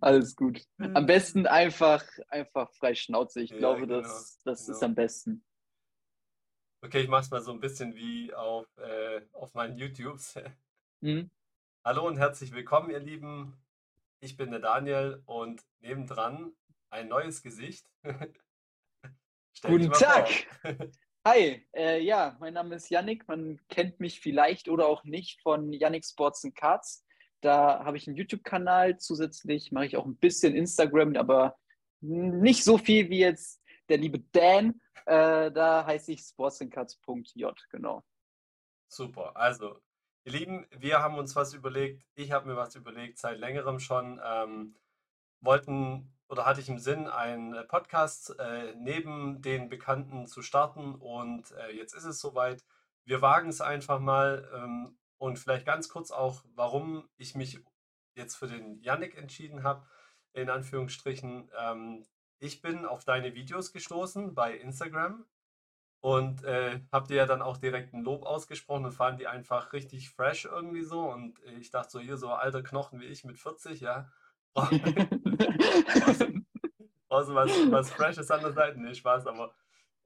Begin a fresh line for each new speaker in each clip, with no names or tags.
Alles gut. Am besten einfach, einfach frei Schnauze. Ich
Ja,
glaube,
genau,
das, das ist
genau.
am besten.
Okay, ich mach's mal so ein bisschen wie auf, äh, auf meinen YouTubes.
Mhm.
Hallo und herzlich willkommen, ihr Lieben. Ich bin der Daniel und nebendran ein neues Gesicht.
Guten Tag. Hi, äh, ja, mein Name ist Yannick. Man kennt mich vielleicht oder auch nicht von Yannick Sports and Cards. Da habe ich einen YouTube-Kanal. Zusätzlich mache ich auch ein bisschen Instagram, aber nicht so viel wie jetzt der liebe Dan. Äh, da heiße ich sportsandcards.j, genau.
Super. Also, ihr Lieben, wir haben uns was überlegt. Ich habe mir was überlegt, seit längerem schon. Ähm, wollten oder hatte ich im Sinn, einen äh, Podcast äh, neben den Bekannten zu starten und äh, jetzt ist es soweit. Wir wagen es einfach mal ähm, und vielleicht ganz kurz auch, warum ich mich jetzt für den Yannick entschieden habe, in Anführungsstrichen. Ähm, ich bin auf deine Videos gestoßen bei Instagram und äh, habe dir ja dann auch direkt ein Lob ausgesprochen und fanden die einfach richtig fresh irgendwie so. Und äh, ich dachte so, hier so alter Knochen wie ich mit 40, ja. Außer was, was Freshes an der Seite, nee, Spaß, aber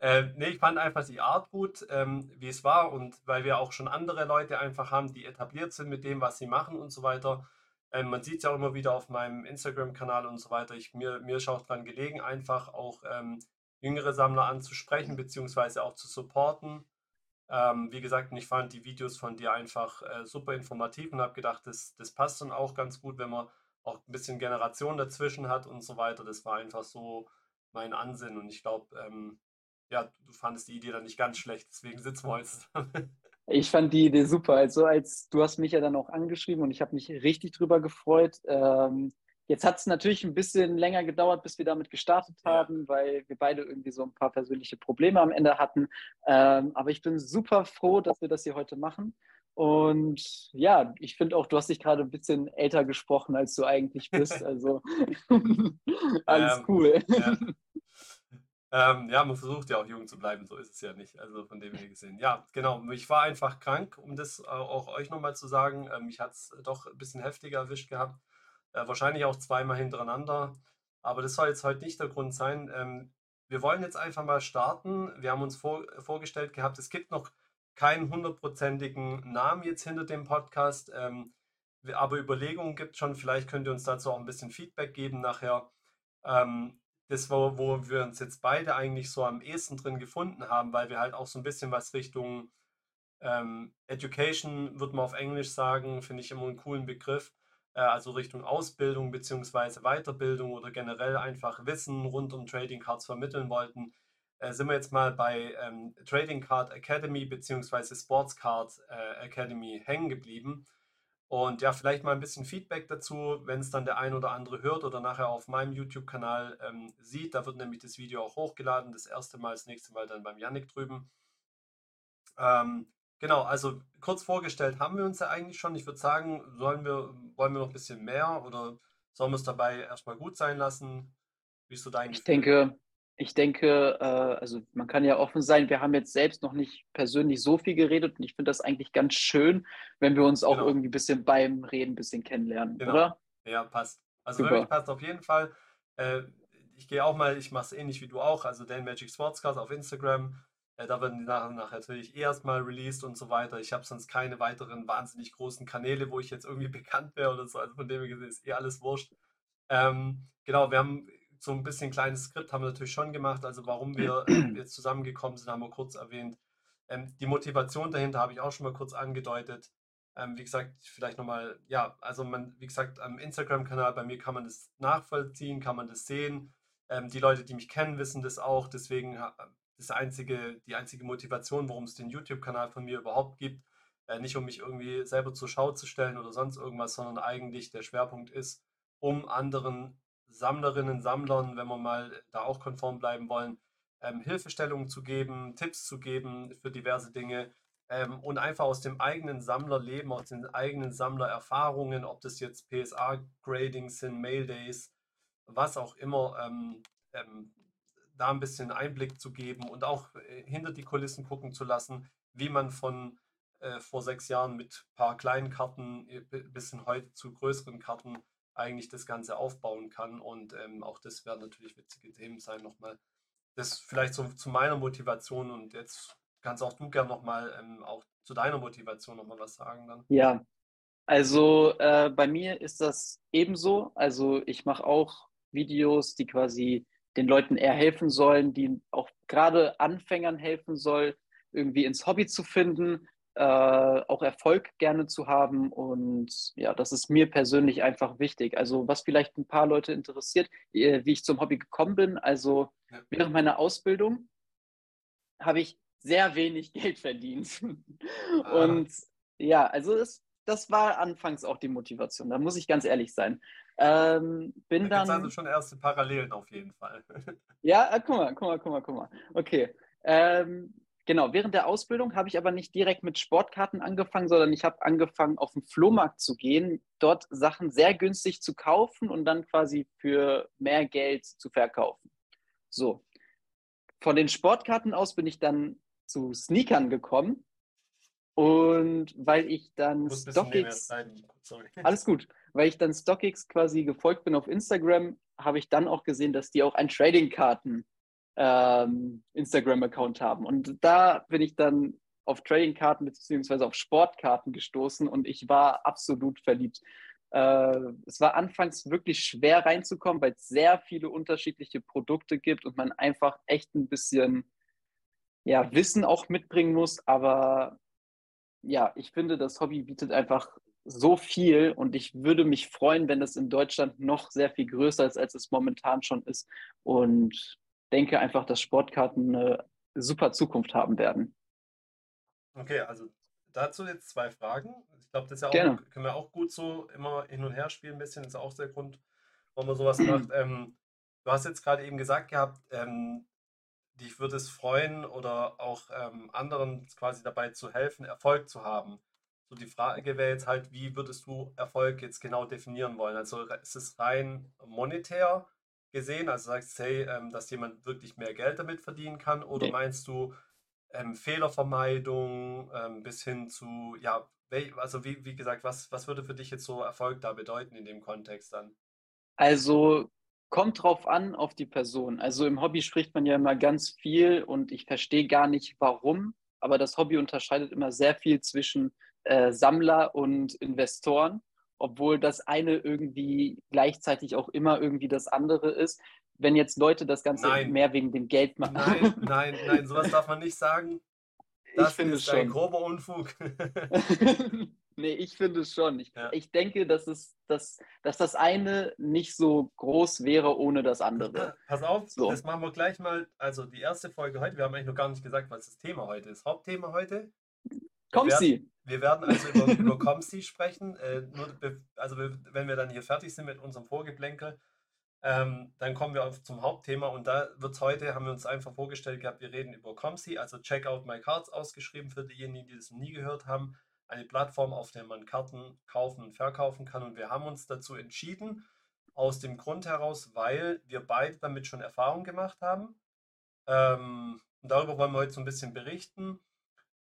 äh, nee, ich fand einfach die Art gut, ähm, wie es war und weil wir auch schon andere Leute einfach haben, die etabliert sind mit dem, was sie machen und so weiter. Ähm, man sieht es ja auch immer wieder auf meinem Instagram-Kanal und so weiter. Ich, mir, mir auch dran gelegen, einfach auch ähm, jüngere Sammler anzusprechen, beziehungsweise auch zu supporten. Ähm, wie gesagt, ich fand die Videos von dir einfach äh, super informativ und habe gedacht, das, das passt dann auch ganz gut, wenn man auch ein bisschen Generation dazwischen hat und so weiter. Das war einfach so mein Ansinnen und ich glaube, ähm, ja, du fandest die Idee dann nicht ganz schlecht, deswegen sitzen wir heute zusammen.
Ich fand die Idee super. Also als du hast mich ja dann auch angeschrieben und ich habe mich richtig drüber gefreut. Ähm, jetzt hat es natürlich ein bisschen länger gedauert, bis wir damit gestartet
Ja.
haben, weil wir beide irgendwie so ein paar persönliche Probleme am Ende hatten. Ähm, aber ich bin super froh, dass wir das hier heute machen. Und ja, ich finde auch, du hast dich gerade ein bisschen älter gesprochen, als du eigentlich bist. Also alles
Ähm,
cool.
Ja. Ähm, ja, man versucht ja auch jung zu bleiben, so ist es ja nicht. Also von dem her gesehen. Ja, genau. Ich war einfach krank, um das äh, auch euch nochmal zu sagen. Ähm, mich hat es doch ein bisschen heftiger erwischt gehabt. Äh, wahrscheinlich auch zweimal hintereinander. Aber das soll jetzt heute nicht der Grund sein. Ähm, wir wollen jetzt einfach mal starten. Wir haben uns vor, vorgestellt gehabt, es gibt noch keinen hundertprozentigen Namen jetzt hinter dem Podcast. Ähm, aber Überlegungen gibt schon. Vielleicht könnt ihr uns dazu auch ein bisschen Feedback geben nachher. Ähm, das, wo, wo wir uns jetzt beide eigentlich so am ehesten drin gefunden haben, weil wir halt auch so ein bisschen was Richtung ähm, Education, würde man auf Englisch sagen, finde ich immer einen coolen Begriff. Äh, also Richtung Ausbildung beziehungsweise Weiterbildung oder generell einfach Wissen rund um Trading Cards vermitteln wollten, äh, sind wir jetzt mal bei ähm, Trading Card Academy beziehungsweise Sports Card äh, Academy hängen geblieben. Und ja, vielleicht mal ein bisschen Feedback dazu, wenn es dann der ein oder andere hört oder nachher auf meinem YouTube-Kanal ähm, sieht. Da wird nämlich das Video auch hochgeladen. Das erste Mal, das nächste Mal dann beim Yannick drüben. Ähm, genau, also kurz vorgestellt haben wir uns ja eigentlich schon. Ich würde sagen, sollen wir, wollen wir noch ein bisschen mehr oder sollen wir es dabei erstmal gut sein lassen? Wie ist so dein
Ich
Gefühl?
denke, ich denke, äh, also man kann ja offen sein, wir haben jetzt selbst noch nicht persönlich so viel geredet und ich finde das eigentlich ganz schön, wenn wir uns auch
Genau.
irgendwie ein bisschen beim Reden ein bisschen kennenlernen,
Genau.
oder?
Ja, passt. Also
Super.
wirklich passt auf jeden Fall. Äh, ich gehe auch mal, ich mache es ähnlich wie du auch, also Dan Magic Sportscast auf Instagram. Äh, da werden die nach und nach natürlich erstmal released und so weiter. Ich habe sonst keine weiteren wahnsinnig großen Kanäle, wo ich jetzt irgendwie bekannt wäre oder so. Also von dem her gesehen ist eh alles wurscht. Ähm, genau, wir haben so ein bisschen kleines Skript haben wir natürlich schon gemacht. Also warum wir äh, jetzt zusammengekommen sind, haben wir kurz erwähnt. Ähm, die Motivation dahinter habe ich auch schon mal kurz angedeutet. Ähm, wie gesagt, vielleicht nochmal, ja, also man, wie gesagt, am Instagram-Kanal bei mir kann man das nachvollziehen, kann man das sehen. Ähm, die Leute, die mich kennen, wissen das auch. Deswegen ha- das einzige, die einzige Motivation, warum es den YouTube-Kanal von mir überhaupt gibt, äh, nicht um mich irgendwie selber zur Schau zu stellen oder sonst irgendwas, sondern eigentlich der Schwerpunkt ist, um anderen Sammlerinnen, Sammlern, wenn wir mal da auch konform bleiben wollen, ähm, Hilfestellungen zu geben, Tipps zu geben für diverse Dinge ähm, und einfach aus dem eigenen Sammlerleben, aus den eigenen Sammlererfahrungen, ob das jetzt PSA-Gradings sind, Mail-Days, was auch immer, ähm, ähm, da ein bisschen Einblick zu geben und auch äh, hinter die Kulissen gucken zu lassen, wie man von äh, vor sechs Jahren mit ein paar kleinen Karten äh, bi- bis hin heute zu größeren Karten eigentlich das Ganze aufbauen kann. Und ähm, auch das werden natürlich witzige Themen sein nochmal. Das vielleicht so zu meiner Motivation und jetzt kannst auch du gerne nochmal ähm, auch zu deiner Motivation nochmal was sagen dann.
Ja, also äh, bei mir ist das ebenso. Also ich mache auch Videos, die quasi den Leuten eher helfen sollen, die auch gerade Anfängern helfen soll, irgendwie ins Hobby zu finden, äh, auch Erfolg gerne zu haben. Und ja, das ist mir persönlich einfach wichtig. Also was vielleicht ein paar Leute interessiert, äh, wie ich zum Hobby gekommen bin. Also ja. während meiner Ausbildung habe ich sehr wenig Geld verdient. Ah. Und ja, also es, das war anfangs auch die Motivation. Da muss ich ganz ehrlich sein. Ähm, bin da dann.
also schon erste Parallelen auf jeden Fall.
ja, äh, guck mal, guck mal, guck mal, guck mal. Okay. Ähm, genau, während der Ausbildung habe ich aber nicht direkt mit Sportkarten angefangen, sondern ich habe angefangen, auf den Flohmarkt zu gehen, dort Sachen sehr günstig zu kaufen und dann quasi für mehr Geld zu verkaufen. So. Von den Sportkarten aus bin ich dann zu Sneakern gekommen. Und weil ich dann StockX. Alles gut. Weil ich dann StockX quasi gefolgt bin auf Instagram, habe ich dann auch gesehen, dass die auch einen Trading-Karten ähm, Instagram-Account haben. Und da bin ich dann auf Trading-Karten bzw. auf Sportkarten gestoßen und ich war absolut verliebt. Äh, es war anfangs wirklich schwer reinzukommen, weil es sehr viele unterschiedliche Produkte gibt und man einfach echt ein bisschen ja, Wissen auch mitbringen muss. Aber ja, ich finde, das Hobby bietet einfach so viel und ich würde mich freuen, wenn das in Deutschland noch sehr viel größer ist, als es momentan schon ist. Und denke einfach, dass Sportkarten eine super Zukunft haben werden.
Okay, also dazu jetzt zwei Fragen. Ich glaube, das ja auch, können wir auch gut so immer hin und her spielen ein bisschen. Das ist auch der Grund, warum man sowas macht. Ähm, du hast jetzt gerade eben gesagt gehabt, ähm, dich würde es freuen oder auch ähm, anderen quasi dabei zu helfen, Erfolg zu haben. So die Frage wäre jetzt halt, wie würdest du Erfolg jetzt genau definieren wollen? Also ist es rein monetär gesehen, also sagst du, hey, ähm, dass jemand wirklich mehr Geld damit verdienen kann, oder nee. meinst du ähm, Fehlervermeidung ähm, bis hin zu, ja, also wie, wie gesagt, was, was würde für dich jetzt so Erfolg da bedeuten in dem Kontext dann?
Also Kommt drauf an, auf die Person. Also im Hobby spricht man ja immer ganz viel und ich verstehe gar nicht warum, aber das Hobby unterscheidet immer sehr viel zwischen äh, Sammler und Investoren, obwohl das eine irgendwie gleichzeitig auch immer irgendwie das andere ist. Wenn jetzt Leute das Ganze nein. mehr wegen dem Geld machen.
Nein, nein, nein, sowas darf man nicht sagen. Das ich finde ist ein grober Unfug.
Nee, ich finde es schon. Ich, ja. ich denke, dass, es, dass, dass das eine nicht so groß wäre ohne das andere.
Pass auf, so. das machen wir gleich mal. Also die erste Folge heute, wir haben eigentlich noch gar nicht gesagt, was das Thema heute ist. Hauptthema heute.
Comsi.
Wir werden also über, über Comsi sprechen. Äh, nur, also wenn wir dann hier fertig sind mit unserem Vorgeplänkel, ähm, dann kommen wir auf zum Hauptthema und da wird es heute, haben wir uns einfach vorgestellt gehabt, wir reden über Comsi, also Check Out My Cards ausgeschrieben für diejenigen, die das nie gehört haben eine Plattform, auf der man Karten kaufen und verkaufen kann. Und wir haben uns dazu entschieden, aus dem Grund heraus, weil wir beide damit schon Erfahrung gemacht haben. Ähm, darüber wollen wir heute so ein bisschen berichten.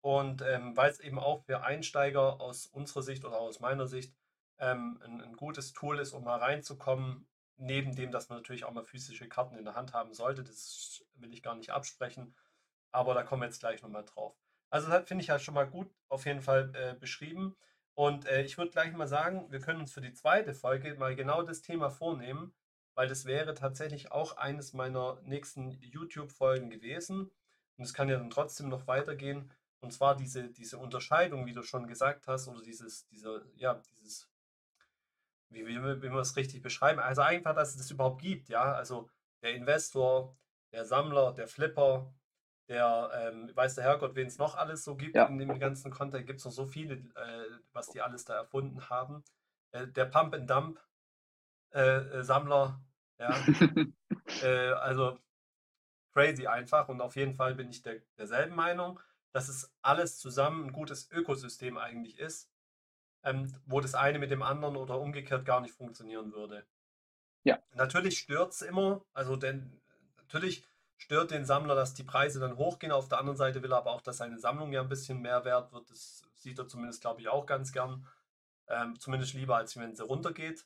Und ähm, weil es eben auch für Einsteiger aus unserer Sicht oder aus meiner Sicht ähm, ein, ein, gutes Tool ist, um mal reinzukommen, neben dem, dass man natürlich auch mal physische Karten in der Hand haben sollte. Das will ich gar nicht absprechen. Aber da kommen wir jetzt gleich nochmal drauf. Also das finde ich ja schon mal gut auf jeden Fall äh, beschrieben. Und äh, ich würde gleich mal sagen, wir können uns für die zweite Folge mal genau das Thema vornehmen, weil das wäre tatsächlich auch eines meiner nächsten YouTube-Folgen gewesen. Und es kann ja dann trotzdem noch weitergehen. Und zwar diese, diese Unterscheidung, wie du schon gesagt hast, oder dieses, dieser, ja, dieses, wie, wie, wie wir es richtig beschreiben. Also einfach, dass es das überhaupt gibt, ja. Also der Investor, der Sammler, der Flipper, der ähm, weiß der Herrgott, wen es noch alles so gibt ja. in dem ganzen Kontext. Gibt es noch so viele, äh, was die alles da erfunden haben. Äh, der Pump and Dump äh, äh Sammler, ja. Äh, also crazy einfach und auf jeden Fall bin ich der, derselben Meinung, dass es alles zusammen ein gutes Ökosystem eigentlich ist, ähm, wo das eine mit dem anderen oder umgekehrt gar nicht funktionieren würde. Ja. Natürlich stört es immer, also denn natürlich stört den Sammler, dass die Preise dann hochgehen. Auf der anderen Seite will er aber auch, dass seine Sammlung ja ein bisschen mehr wert wird. Das sieht er zumindest, glaube ich, auch ganz gern. Ähm, zumindest lieber, als wenn sie runtergeht.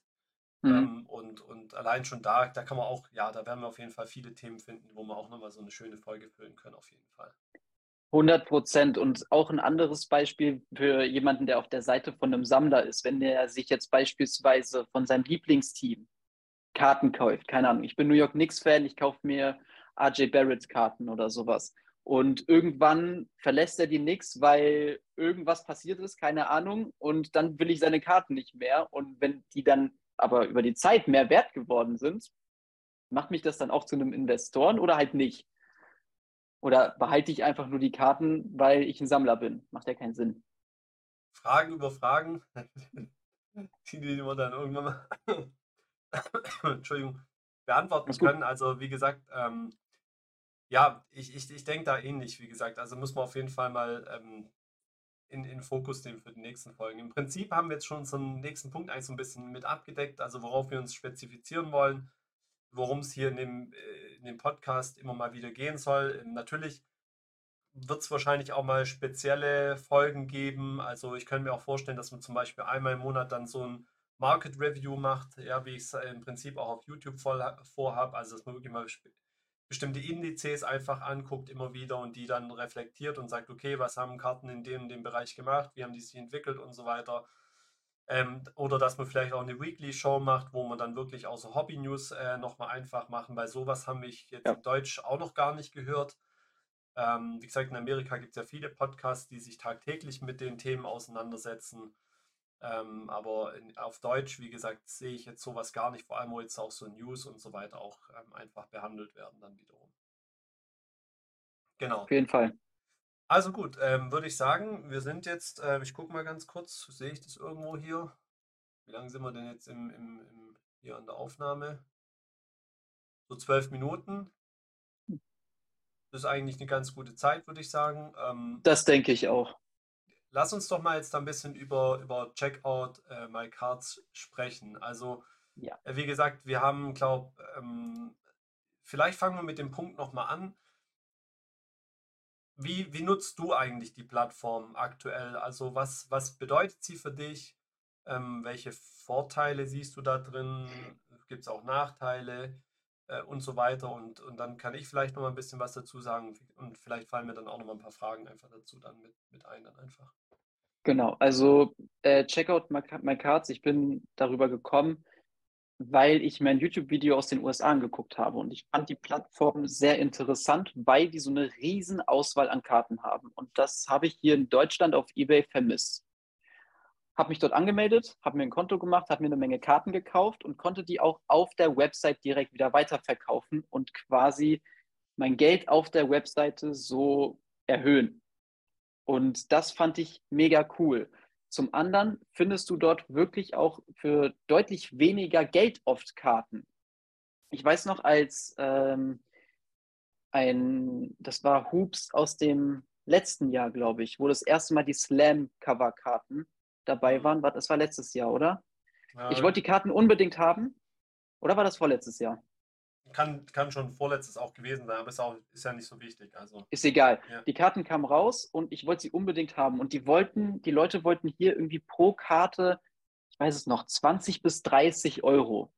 Mhm. Ähm, und, und allein schon da, da kann man auch, ja, da werden wir auf jeden Fall viele Themen finden, wo wir auch nochmal so eine schöne Folge füllen können, auf jeden Fall.
100 Prozent. Und auch ein anderes Beispiel für jemanden, der auf der Seite von einem Sammler ist, wenn der sich jetzt beispielsweise von seinem Lieblingsteam Karten kauft. Keine Ahnung, ich bin New York Knicks-Fan, ich kaufe mir RJ Barrett-Karten oder sowas. Und irgendwann verlässt er die Knicks, weil irgendwas passiert ist, keine Ahnung. Und dann will ich seine Karten nicht mehr. Und wenn die dann aber über die Zeit mehr wert geworden sind, macht mich das dann auch zu einem Investoren oder halt nicht? Oder behalte ich einfach nur die Karten, weil ich ein Sammler bin? Macht ja keinen Sinn.
Fragen über Fragen, die wir dann irgendwann mal Entschuldigung, beantworten können. Also wie gesagt, ähm, ja, ich, ich, ich denke da ähnlich, wie gesagt. Also muss man auf jeden Fall mal ähm, in, in Fokus nehmen für die nächsten Folgen. Im Prinzip haben wir jetzt schon unseren nächsten Punkt eigentlich so ein bisschen mit abgedeckt, also worauf wir uns spezifizieren wollen, worum es hier in dem, äh, in dem Podcast immer mal wieder gehen soll. Ähm, natürlich wird es wahrscheinlich auch mal spezielle Folgen geben. Also ich könnte mir auch vorstellen, dass man zum Beispiel einmal im Monat dann so ein Market Review macht, ja, wie ich es im Prinzip auch auf YouTube vorhabe. Also dass man wirklich mal bestimmte Indizes einfach anguckt immer wieder und die dann reflektiert und sagt, okay, was haben Karten in dem, dem Bereich gemacht, wie haben die sich entwickelt und so weiter. Ähm, oder dass man vielleicht auch eine Weekly Show macht, wo man dann wirklich auch so Hobby News äh, nochmal einfach machen, weil sowas haben wir jetzt ja. in Deutsch auch noch gar nicht gehört. Ähm, wie gesagt, in Amerika gibt es ja viele Podcasts, die sich tagtäglich mit den Themen auseinandersetzen. Ähm, aber in, auf Deutsch, wie gesagt, sehe ich jetzt sowas gar nicht, vor allem wo jetzt auch so News und so weiter auch ähm, einfach behandelt werden dann wiederum.
Genau. Auf jeden Fall.
Also gut, ähm, würde ich sagen, wir sind jetzt, äh, ich gucke mal ganz kurz, sehe ich das irgendwo hier? Wie lange sind wir denn jetzt im, im, im, hier an der Aufnahme? So zwölf Minuten. Das ist eigentlich eine ganz gute Zeit, würde ich sagen.
Ähm, das denke ich auch.
Lass uns doch mal jetzt ein bisschen über, über Checkout äh, My Cards sprechen. Also, ja. äh, wie gesagt, wir haben, glaube ähm, vielleicht fangen wir mit dem Punkt nochmal an. Wie, wie nutzt du eigentlich die Plattform aktuell? Also, was, was bedeutet sie für dich? Ähm, welche Vorteile siehst du da drin? Gibt es auch Nachteile? Äh, und so weiter. Und, und dann kann ich vielleicht noch mal ein bisschen was dazu sagen und vielleicht fallen mir dann auch noch mal ein paar Fragen einfach dazu dann mit, mit ein, dann einfach.
Genau, also äh, Checkout My, Cards, ich bin darüber gekommen, weil ich mir ein YouTube-Video aus den USA angeguckt habe und ich fand die Plattform sehr interessant, weil die so eine riesen Auswahl an Karten haben. Und das habe ich hier in Deutschland auf eBay vermisst habe mich dort angemeldet, habe mir ein Konto gemacht, habe mir eine Menge Karten gekauft und konnte die auch auf der Website direkt wieder weiterverkaufen und quasi mein Geld auf der Webseite so erhöhen. Und das fand ich mega cool. Zum anderen findest du dort wirklich auch für deutlich weniger Geld oft Karten. Ich weiß noch, als ähm, ein, das war Hoops aus dem letzten Jahr, glaube ich, wo das erste Mal die Slam-Cover-Karten dabei waren. Das war letztes Jahr, oder? Ja. Ich wollte die Karten unbedingt haben. Oder war das vorletztes Jahr?
Kann, kann schon vorletztes auch gewesen sein, aber ist, auch, ist ja nicht so wichtig. Also.
Ist egal. Ja. Die Karten kamen raus und ich wollte sie unbedingt haben. Und die wollten, die Leute wollten hier irgendwie pro Karte, ich weiß es noch, 20 bis 30 Euro.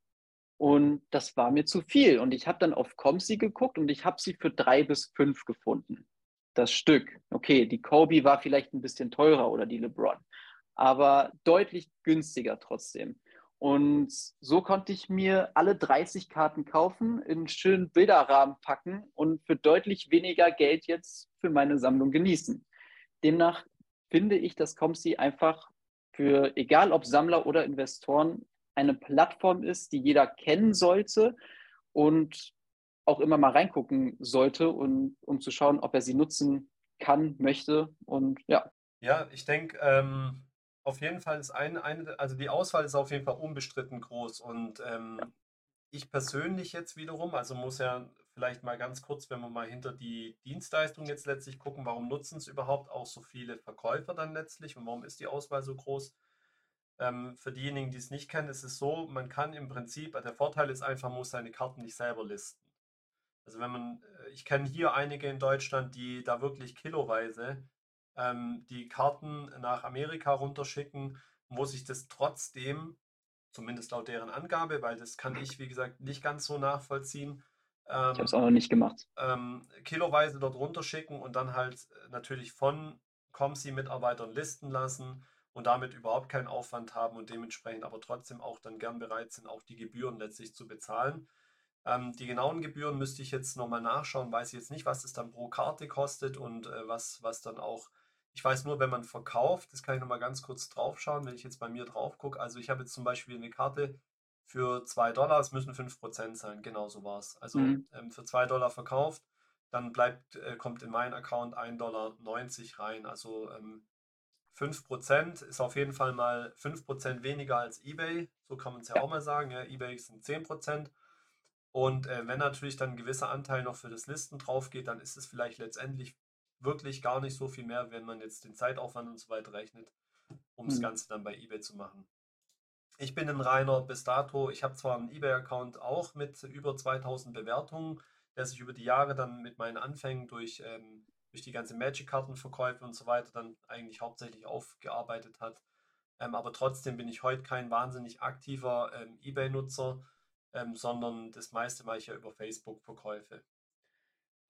Und das war mir zu viel. Und ich habe dann auf Comsi geguckt und ich habe sie für drei bis fünf gefunden. Das Stück. Okay, die Kobe war vielleicht ein bisschen teurer oder die LeBron aber deutlich günstiger trotzdem. Und so konnte ich mir alle 30 Karten kaufen, in einen schönen Bilderrahmen packen und für deutlich weniger Geld jetzt für meine Sammlung genießen. Demnach finde ich, dass Comsi einfach für, egal ob Sammler oder Investoren, eine Plattform ist, die jeder kennen sollte und auch immer mal reingucken sollte, und, um zu schauen, ob er sie nutzen kann, möchte. Und ja.
Ja, ich denke, ähm, auf jeden Fall ist eine, eine, also die Auswahl ist auf jeden Fall unbestritten groß. Und ähm, ich persönlich jetzt wiederum, also muss ja vielleicht mal ganz kurz, wenn wir mal hinter die Dienstleistung jetzt letztlich gucken, warum nutzen es überhaupt auch so viele Verkäufer dann letztlich und warum ist die Auswahl so groß? Ähm, für diejenigen, die es nicht kennen, ist es so, man kann im Prinzip, der Vorteil ist einfach, man muss seine Karten nicht selber listen. Also wenn man, äh, ich kenne hier einige in Deutschland, die da wirklich kiloweise ähm, die Karten nach Amerika runterschicken, wo sich das trotzdem Zumindest laut deren Angabe, weil das kann ich, wie gesagt, nicht ganz so nachvollziehen.
Ich habe es auch noch nicht gemacht.
Ähm, kiloweise dort runterschicken und dann halt äh, natürlich von ComSI-Mitarbeitern listen lassen und damit überhaupt keinen Aufwand haben und dementsprechend aber trotzdem auch dann gern bereit sind, auch die Gebühren letztlich zu bezahlen. Ähm, die genauen Gebühren müsste ich jetzt nochmal nachschauen, weiß ich jetzt nicht, was es dann pro Karte kostet und äh, was, was dann auch, ich weiß nur, wenn man verkauft, das kann ich nochmal ganz kurz drauf schauen, wenn ich jetzt bei mir drauf gucke. Also ich habe jetzt zum Beispiel eine Karte für 2 Dollar, es müssen 5% sein, genau so war es. Also mhm. ähm, für 2 Dollar verkauft, dann bleibt, äh, kommt in meinen Account 1,90 Dollar rein. Also ähm, 5% ist auf jeden Fall mal 5% weniger als eBay, so kann man es ja, ja, auch mal sagen. Ja, eBay sind 10%. Und äh, wenn natürlich dann ein gewisser Anteil noch für das Listen drauf geht, dann ist es vielleicht letztendlich wirklich gar nicht so viel mehr, wenn man jetzt den Zeitaufwand und so weiter rechnet, um mhm. das Ganze dann bei eBay zu machen. Ich bin ein reiner bis dato, ich habe zwar einen eBay-Account auch mit über 2000 Bewertungen, der sich über die Jahre dann mit meinen Anfängen durch, ähm, durch die ganze Magic-Kartenverkäufe und so weiter dann eigentlich hauptsächlich aufgearbeitet hat. Ähm, aber trotzdem bin ich heute kein wahnsinnig aktiver ähm, eBay-Nutzer ähm, sondern das meiste mache ich ja über Facebook-Verkäufe.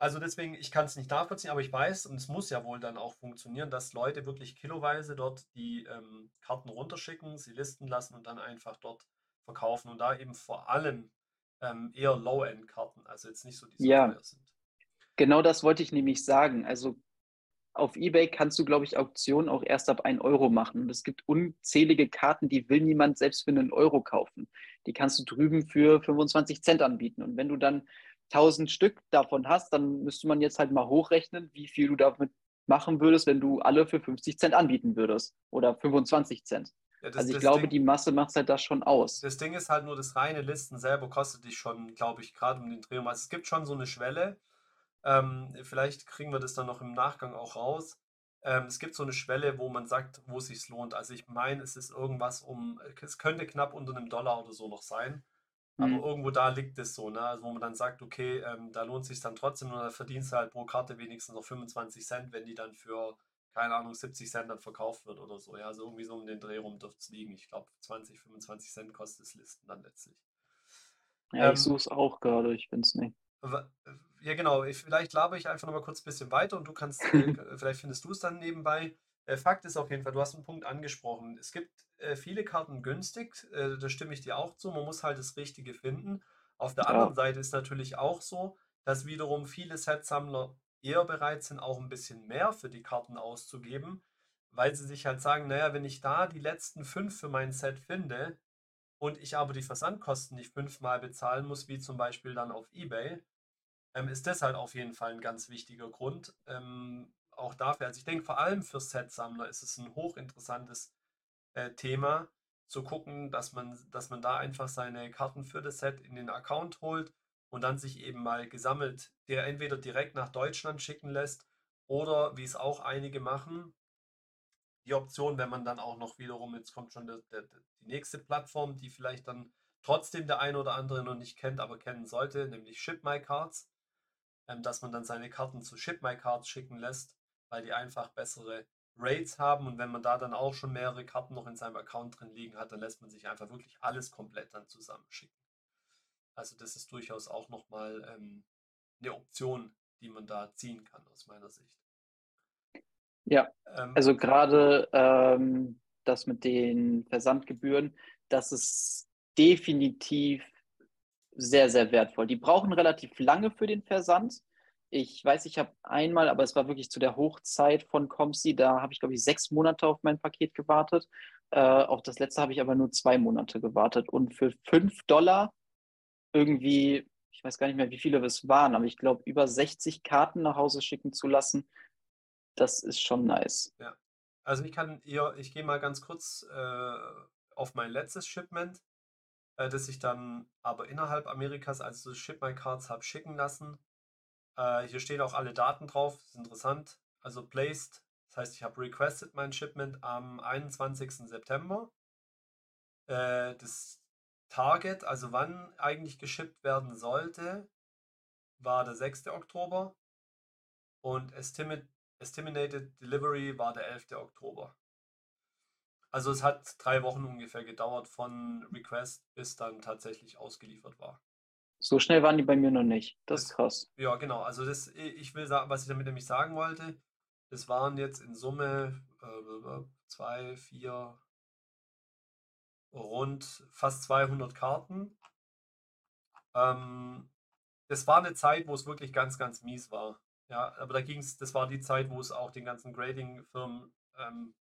Also deswegen, ich kann es nicht nachvollziehen, aber ich weiß, und es muss ja wohl dann auch funktionieren, dass Leute wirklich kiloweise dort die ähm, Karten runterschicken, sie listen lassen und dann einfach dort verkaufen und da eben vor allem ähm, eher Low-End-Karten, also jetzt nicht so die so
ja, sind. Genau das wollte ich nämlich sagen. Also auf Ebay kannst du, glaube ich, Auktionen auch erst ab 1 Euro machen. Und es gibt unzählige Karten, die will niemand selbst für einen Euro kaufen. Die kannst du drüben für 25 Cent anbieten. Und wenn du dann 1000 Stück davon hast, dann müsste man jetzt halt mal hochrechnen, wie viel du damit machen würdest, wenn du alle für 50 Cent anbieten würdest oder 25 Cent. Ja, das, also ich glaube, Ding, die Masse macht halt das schon aus.
Das Ding ist halt nur, das reine Listen selber kostet dich schon, glaube ich, gerade um den Dreh. Also es gibt schon so eine Schwelle, ähm, vielleicht kriegen wir das dann noch im Nachgang auch raus. Ähm, es gibt so eine Schwelle, wo man sagt, wo es sich lohnt. Also ich meine, es ist irgendwas um, es könnte knapp unter einem Dollar oder so noch sein. Mhm. Aber irgendwo da liegt es so, ne? Also wo man dann sagt, okay, ähm, da lohnt es sich dann trotzdem und da verdienst du halt pro Karte wenigstens noch 25 Cent, wenn die dann für, keine Ahnung, 70 Cent dann verkauft wird oder so. Ja, also irgendwie so um den Dreh rum dürfte es liegen. Ich glaube, 20, 25 Cent kostet das Listen dann letztlich.
Ja, ähm, ich suche es auch gerade, ich finde es nicht.
Ja, genau. vielleicht laber ich einfach noch mal kurz ein bisschen weiter und du kannst, äh, vielleicht findest du es dann nebenbei. Äh, Fakt ist auf jeden Fall, du hast einen Punkt angesprochen. Es gibt äh, viele Karten günstig, äh, da stimme ich dir auch zu. Man muss halt das Richtige finden. Auf der ja. anderen Seite ist natürlich auch so, dass wiederum viele Set-Sammler eher bereit sind, auch ein bisschen mehr für die Karten auszugeben, weil sie sich halt sagen, naja, wenn ich da die letzten fünf für mein Set finde und ich aber die Versandkosten nicht fünfmal bezahlen muss, wie zum Beispiel dann auf eBay, ähm, ist das halt auf jeden Fall ein ganz wichtiger Grund. Ähm, auch dafür, also ich denke vor allem für Set-Sammler ist es ein hochinteressantes äh, Thema, zu gucken, dass man, dass man da einfach seine Karten für das Set in den Account holt und dann sich eben mal gesammelt, der entweder direkt nach Deutschland schicken lässt oder wie es auch einige machen, die Option, wenn man dann auch noch wiederum, jetzt kommt schon der, der, die nächste Plattform, die vielleicht dann trotzdem der eine oder andere noch nicht kennt, aber kennen sollte, nämlich Ship My Cards ähm, dass man dann seine Karten zu Ship My Cards schicken lässt, weil die einfach bessere Rates haben und wenn man da dann auch schon mehrere Karten noch in seinem Account drin liegen hat, dann lässt man sich einfach wirklich alles komplett dann zusammenschicken. Also das ist durchaus auch nochmal ähm, eine Option, die man da ziehen kann aus meiner Sicht.
Ja, ähm, also gerade ähm, das mit den Versandgebühren, das ist definitiv sehr, sehr wertvoll. Die brauchen relativ lange für den Versand. Ich weiß, ich habe einmal, aber es war wirklich zu der Hochzeit von Comsi, da habe ich, glaube ich, sechs Monate auf mein Paket gewartet. Äh, auf das letzte habe ich aber nur zwei Monate gewartet. Und für fünf Dollar irgendwie, ich weiß gar nicht mehr, wie viele es waren, aber ich glaube, über 60 Karten nach Hause schicken zu lassen, das ist schon nice.
Ja. Also ich kann ich gehe mal ganz kurz äh, auf mein letztes Shipment äh, das ich dann aber innerhalb Amerikas, also Ship My Cards, habe schicken lassen. Äh, hier stehen auch alle Daten drauf, das ist interessant. Also placed, das heißt, ich habe requested mein Shipment am 21. September. Äh, das Target, also wann eigentlich geschippt werden sollte, war der 6. Oktober und Estimate, Estimated Delivery war der 11. Oktober. Also es hat drei Wochen ungefähr gedauert von Request bis dann tatsächlich ausgeliefert war.
So schnell waren die bei mir noch nicht. Das ist
Das,
krass.
ja, genau. Also das, ich will sagen, was ich damit nämlich sagen wollte, es waren jetzt in Summe äh, zwei, vier, rund fast 200 Karten. Ähm, das war eine Zeit, wo es wirklich ganz, ganz mies war. Ja, aber da ging es, das war die Zeit, wo es auch den ganzen Grading-Firmen ähm,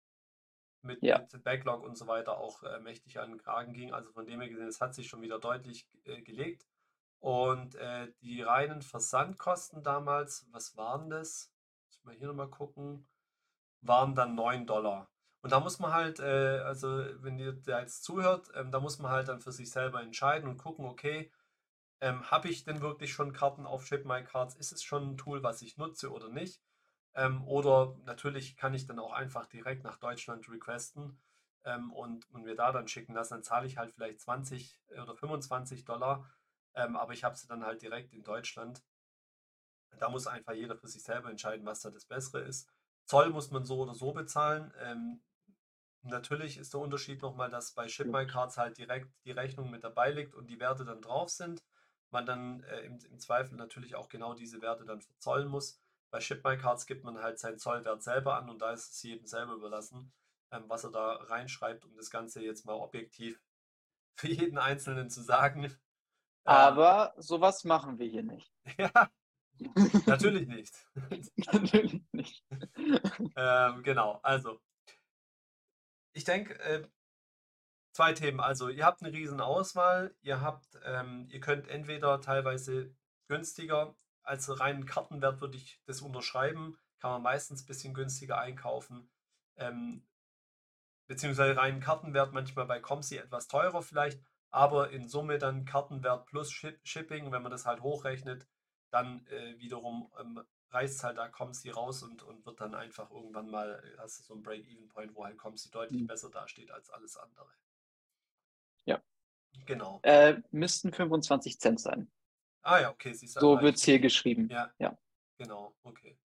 mit,
Ja.
mit Backlog und so weiter auch äh, mächtig an den Kragen ging. Also von dem her gesehen, es hat sich schon wieder deutlich äh, gelegt. Und äh, die reinen Versandkosten damals, was waren das? Muss ich mal hier nochmal gucken, waren dann 9 Dollar. Und da muss man halt, äh, also wenn ihr da jetzt zuhört, ähm, da muss man halt dann für sich selber entscheiden und gucken, okay, ähm, habe ich denn wirklich schon Karten auf Ship My Cards? Ist es schon ein Tool, was ich nutze oder nicht? Ähm, oder natürlich kann ich dann auch einfach direkt nach Deutschland requesten ähm, und, und mir da dann schicken lassen. Dann zahle ich halt vielleicht 20 oder 25 Dollar, ähm, aber ich habe sie dann halt direkt in Deutschland. Da muss einfach jeder für sich selber entscheiden, was da das Bessere ist. Zoll muss man so oder so bezahlen. Ähm, natürlich ist der Unterschied nochmal, dass bei Ship My Cards halt direkt die Rechnung mit dabei liegt und die Werte dann drauf sind. Man dann äh, im, im Zweifel natürlich auch genau diese Werte dann verzollen muss. Bei Ship My Cards gibt man halt seinen Zollwert selber an und da ist es jedem selber überlassen, ähm, was er da reinschreibt, um das Ganze jetzt mal objektiv für jeden Einzelnen zu sagen.
Aber sowas machen wir hier nicht.
ja, natürlich nicht.
Natürlich nicht.
Ähm, genau, also ich denke, äh, zwei Themen. Also ihr habt eine riesen Auswahl. Ihr habt, ähm, ihr könnt entweder teilweise günstiger als reinen Kartenwert würde ich das unterschreiben. Kann man meistens ein bisschen günstiger einkaufen. Ähm, beziehungsweise reinen Kartenwert manchmal bei Comsi etwas teurer vielleicht, aber in Summe dann Kartenwert plus Ship Shipping, wenn man das halt hochrechnet, dann äh, wiederum ähm, reißt halt da Comsi raus und, und wird dann einfach irgendwann mal, äh, hast du so einen Break-Even-Point, wo halt Comsi deutlich
Mhm.
besser dasteht als alles andere.
Ja.
Genau.
Äh, müssten 25 Cent sein.
Ah ja, okay, siehst du.
So wird es hier geschrieben.
Ja.
Ja.
Genau, okay.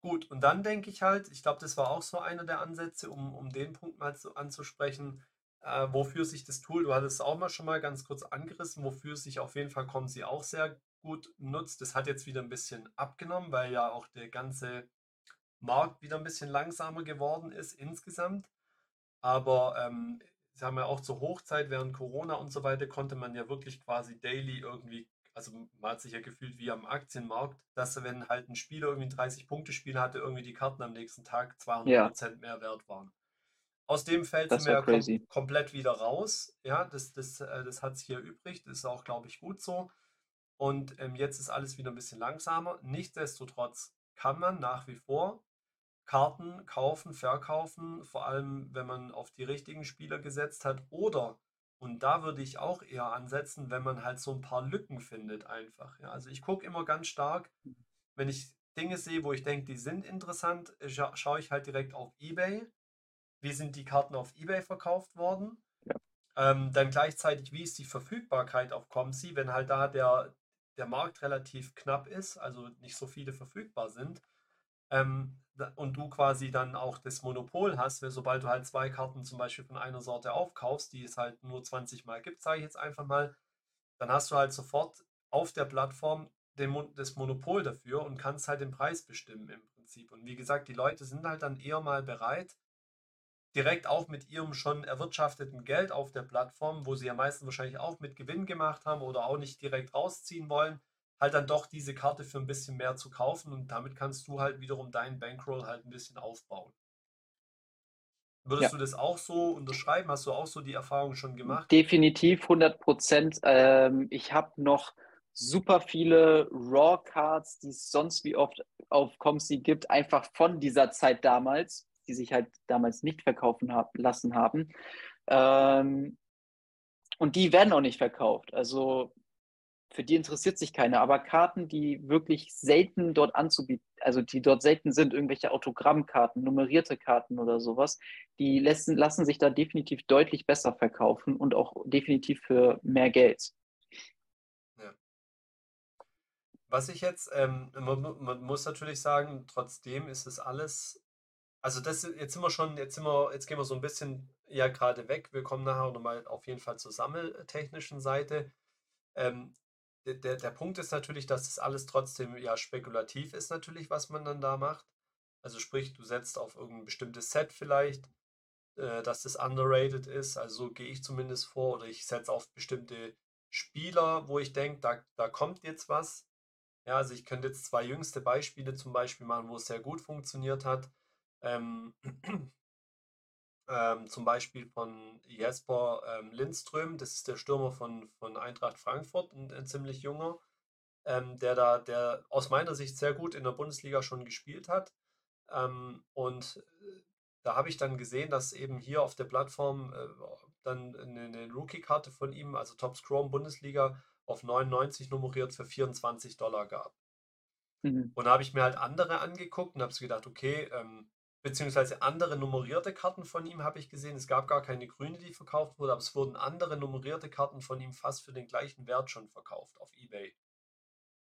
Gut, und dann denke ich halt, ich glaube, das war auch so einer der Ansätze, um, um den Punkt mal zu, anzusprechen, äh, wofür sich das Tool, du hattest es auch mal schon mal ganz kurz angerissen, wofür sich auf jeden Fall Comsi auch sehr gut nutzt. Das hat jetzt wieder ein bisschen abgenommen, weil ja auch der ganze Markt wieder ein bisschen langsamer geworden ist insgesamt. Aber ähm, sie haben ja auch zur Hochzeit während Corona und so weiter, konnte man ja wirklich quasi daily irgendwie, also man hat sich ja gefühlt wie am Aktienmarkt, dass wenn halt ein Spieler irgendwie ein 30-Punkte-Spiel hatte, irgendwie die Karten am nächsten Tag 200% mehr wert waren. Aus dem fällt
Das war
ja kom komplett wieder raus. Ja, das, das, äh, das hat es hier übrig. Das ist auch, glaube ich, gut so. Und ähm, jetzt ist alles wieder ein bisschen langsamer. Nichtsdestotrotz kann man nach wie vor Karten kaufen, verkaufen, vor allem wenn man auf die richtigen Spieler gesetzt hat. Oder, und da würde ich auch eher ansetzen, wenn man halt so ein paar Lücken findet einfach. Ja, also ich gucke immer ganz stark, wenn ich Dinge sehe, wo ich denke, die sind interessant, äh, scha schaue ich halt direkt auf eBay. Wie sind die Karten auf eBay verkauft worden?
Ja.
Ähm, dann gleichzeitig, wie ist die Verfügbarkeit auf Comsi, wenn halt da der, der Markt relativ knapp ist, also nicht so viele verfügbar sind. Ähm, und du quasi dann auch das Monopol hast, weil sobald du halt zwei Karten zum Beispiel von einer Sorte aufkaufst, die es halt nur 20 Mal gibt, sage ich jetzt einfach mal, dann hast du halt sofort auf der Plattform den, das Monopol dafür und kannst halt den Preis bestimmen im Prinzip. Und wie gesagt, die Leute sind halt dann eher mal bereit, direkt auch mit ihrem schon erwirtschafteten Geld auf der Plattform, wo sie ja meistens wahrscheinlich auch mit Gewinn gemacht haben oder auch nicht direkt rausziehen wollen, halt dann doch diese Karte für ein bisschen mehr zu kaufen und damit kannst du halt wiederum deinen Bankroll halt ein bisschen aufbauen. Würdest
Ja.
du das auch so unterschreiben? Hast du auch so die Erfahrung schon gemacht?
Definitiv 100 Prozent. Ähm, ich habe noch super viele Raw-Cards, die es sonst wie oft auf Comsi gibt, einfach von dieser Zeit damals, die sich halt damals nicht verkaufen hab, lassen haben. Ähm, und die werden auch nicht verkauft. Also für die interessiert sich keiner. Aber Karten, die wirklich selten dort anzubieten, also die dort selten sind, irgendwelche Autogrammkarten, nummerierte Karten oder sowas, die lassen, lassen sich da definitiv deutlich besser verkaufen und auch definitiv für mehr Geld.
Was ich jetzt, ähm, man, man muss natürlich sagen, trotzdem ist es alles Also das jetzt sind wir schon, jetzt sind wir, jetzt gehen wir so ein bisschen ja gerade weg. Wir kommen nachher nochmal auf jeden Fall zur sammeltechnischen Seite. Ähm, der, der, Punkt ist natürlich, dass das alles trotzdem ja spekulativ ist, natürlich, was man dann da macht. Also sprich, du setzt auf irgendein bestimmtes Set vielleicht, äh, dass das underrated ist. Also so gehe ich zumindest vor. Oder ich setze auf bestimmte Spieler, wo ich denke, da, da kommt jetzt was. Ja, also ich könnte jetzt zwei jüngste Beispiele zum Beispiel machen, wo es sehr gut funktioniert hat. Ähm, ähm, zum Beispiel von Jesper ähm, Lindström, das ist der Stürmer von, von Eintracht Frankfurt, ein, ein ziemlich junger, ähm, der da, der aus meiner Sicht sehr gut in der Bundesliga schon gespielt hat. Ähm, und äh, da habe ich dann gesehen, dass eben hier auf der Plattform äh, dann eine, eine Rookie-Karte von ihm, also Top Scrum Bundesliga, auf 99 nummeriert für 24 Dollar gab. Mhm. Und da habe ich mir halt andere angeguckt und habe so gedacht, okay, ähm, beziehungsweise andere nummerierte Karten von ihm habe ich gesehen. Es gab gar keine grüne, die verkauft wurde, aber es wurden andere nummerierte Karten von ihm fast für den gleichen Wert schon verkauft auf Ebay.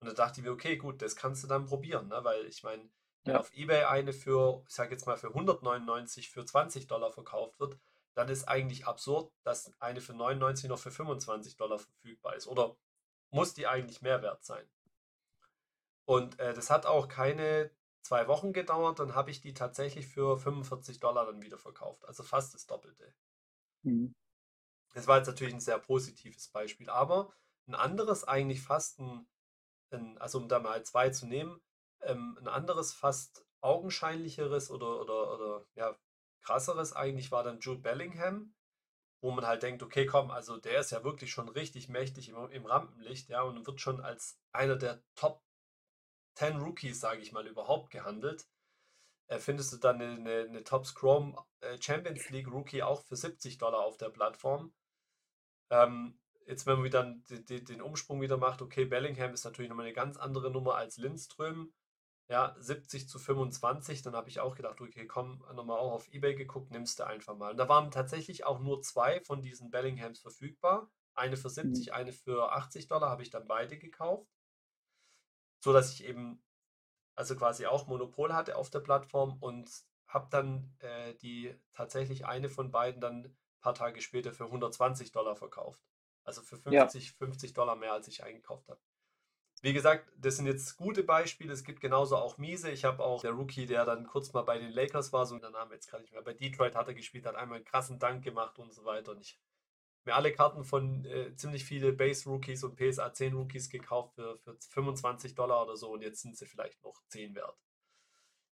Und da dachte ich mir, okay, gut, das kannst du dann probieren, ne? weil ich meine, wenn ja. auf Ebay eine für, ich sage jetzt mal für 199 für 20 Dollar verkauft wird, dann ist eigentlich absurd, dass eine für 99 noch für 25 Dollar verfügbar ist. Oder muss die eigentlich mehr wert sein? Und äh, das hat auch keine zwei Wochen gedauert, dann habe ich die tatsächlich für 45 Dollar dann wieder verkauft. Also fast das Doppelte. Mhm. Das war jetzt natürlich ein sehr positives Beispiel, aber ein anderes eigentlich fast ein, ein also um da mal zwei zu nehmen, ähm, ein anderes fast augenscheinlicheres oder, oder, oder ja, krasseres eigentlich war dann Jude Bellingham, wo man halt denkt, okay, komm, also der ist ja wirklich schon richtig mächtig im, im Rampenlicht, ja, und wird schon als einer der Top 10 Rookies, sage ich mal, überhaupt gehandelt. Äh, findest du dann eine, eine, eine Top Scrum äh, Champions League Rookie auch für 70 Dollar auf der Plattform. Ähm, jetzt, wenn man wieder den, den Umsprung wieder macht, okay, Bellingham ist natürlich nochmal eine ganz andere Nummer als Lindström. Ja, 70 zu 25, dann habe ich auch gedacht, okay, komm, nochmal auch auf Ebay geguckt, nimmst du einfach mal. Und da waren tatsächlich auch nur zwei von diesen Bellinghams verfügbar. Eine für 70, mhm. eine für 80 Dollar, habe ich dann beide gekauft so dass ich eben also quasi auch Monopol hatte auf der Plattform und habe dann äh, die tatsächlich eine von beiden dann ein paar Tage später für 120 Dollar verkauft. Also für 50, ja. 50 Dollar mehr, als ich eingekauft habe. Wie gesagt, das sind jetzt gute Beispiele. Es gibt genauso auch miese. Ich habe auch der Rookie, der dann kurz mal bei den Lakers war, so der Name jetzt kann ich mehr. Bei Detroit hat er gespielt, hat einmal einen krassen Dank gemacht und so weiter. Und ich mir alle Karten von äh, ziemlich viele Base-Rookies und PSA 10 Rookies gekauft für, für 25 Dollar oder so und jetzt sind sie vielleicht noch 10 wert.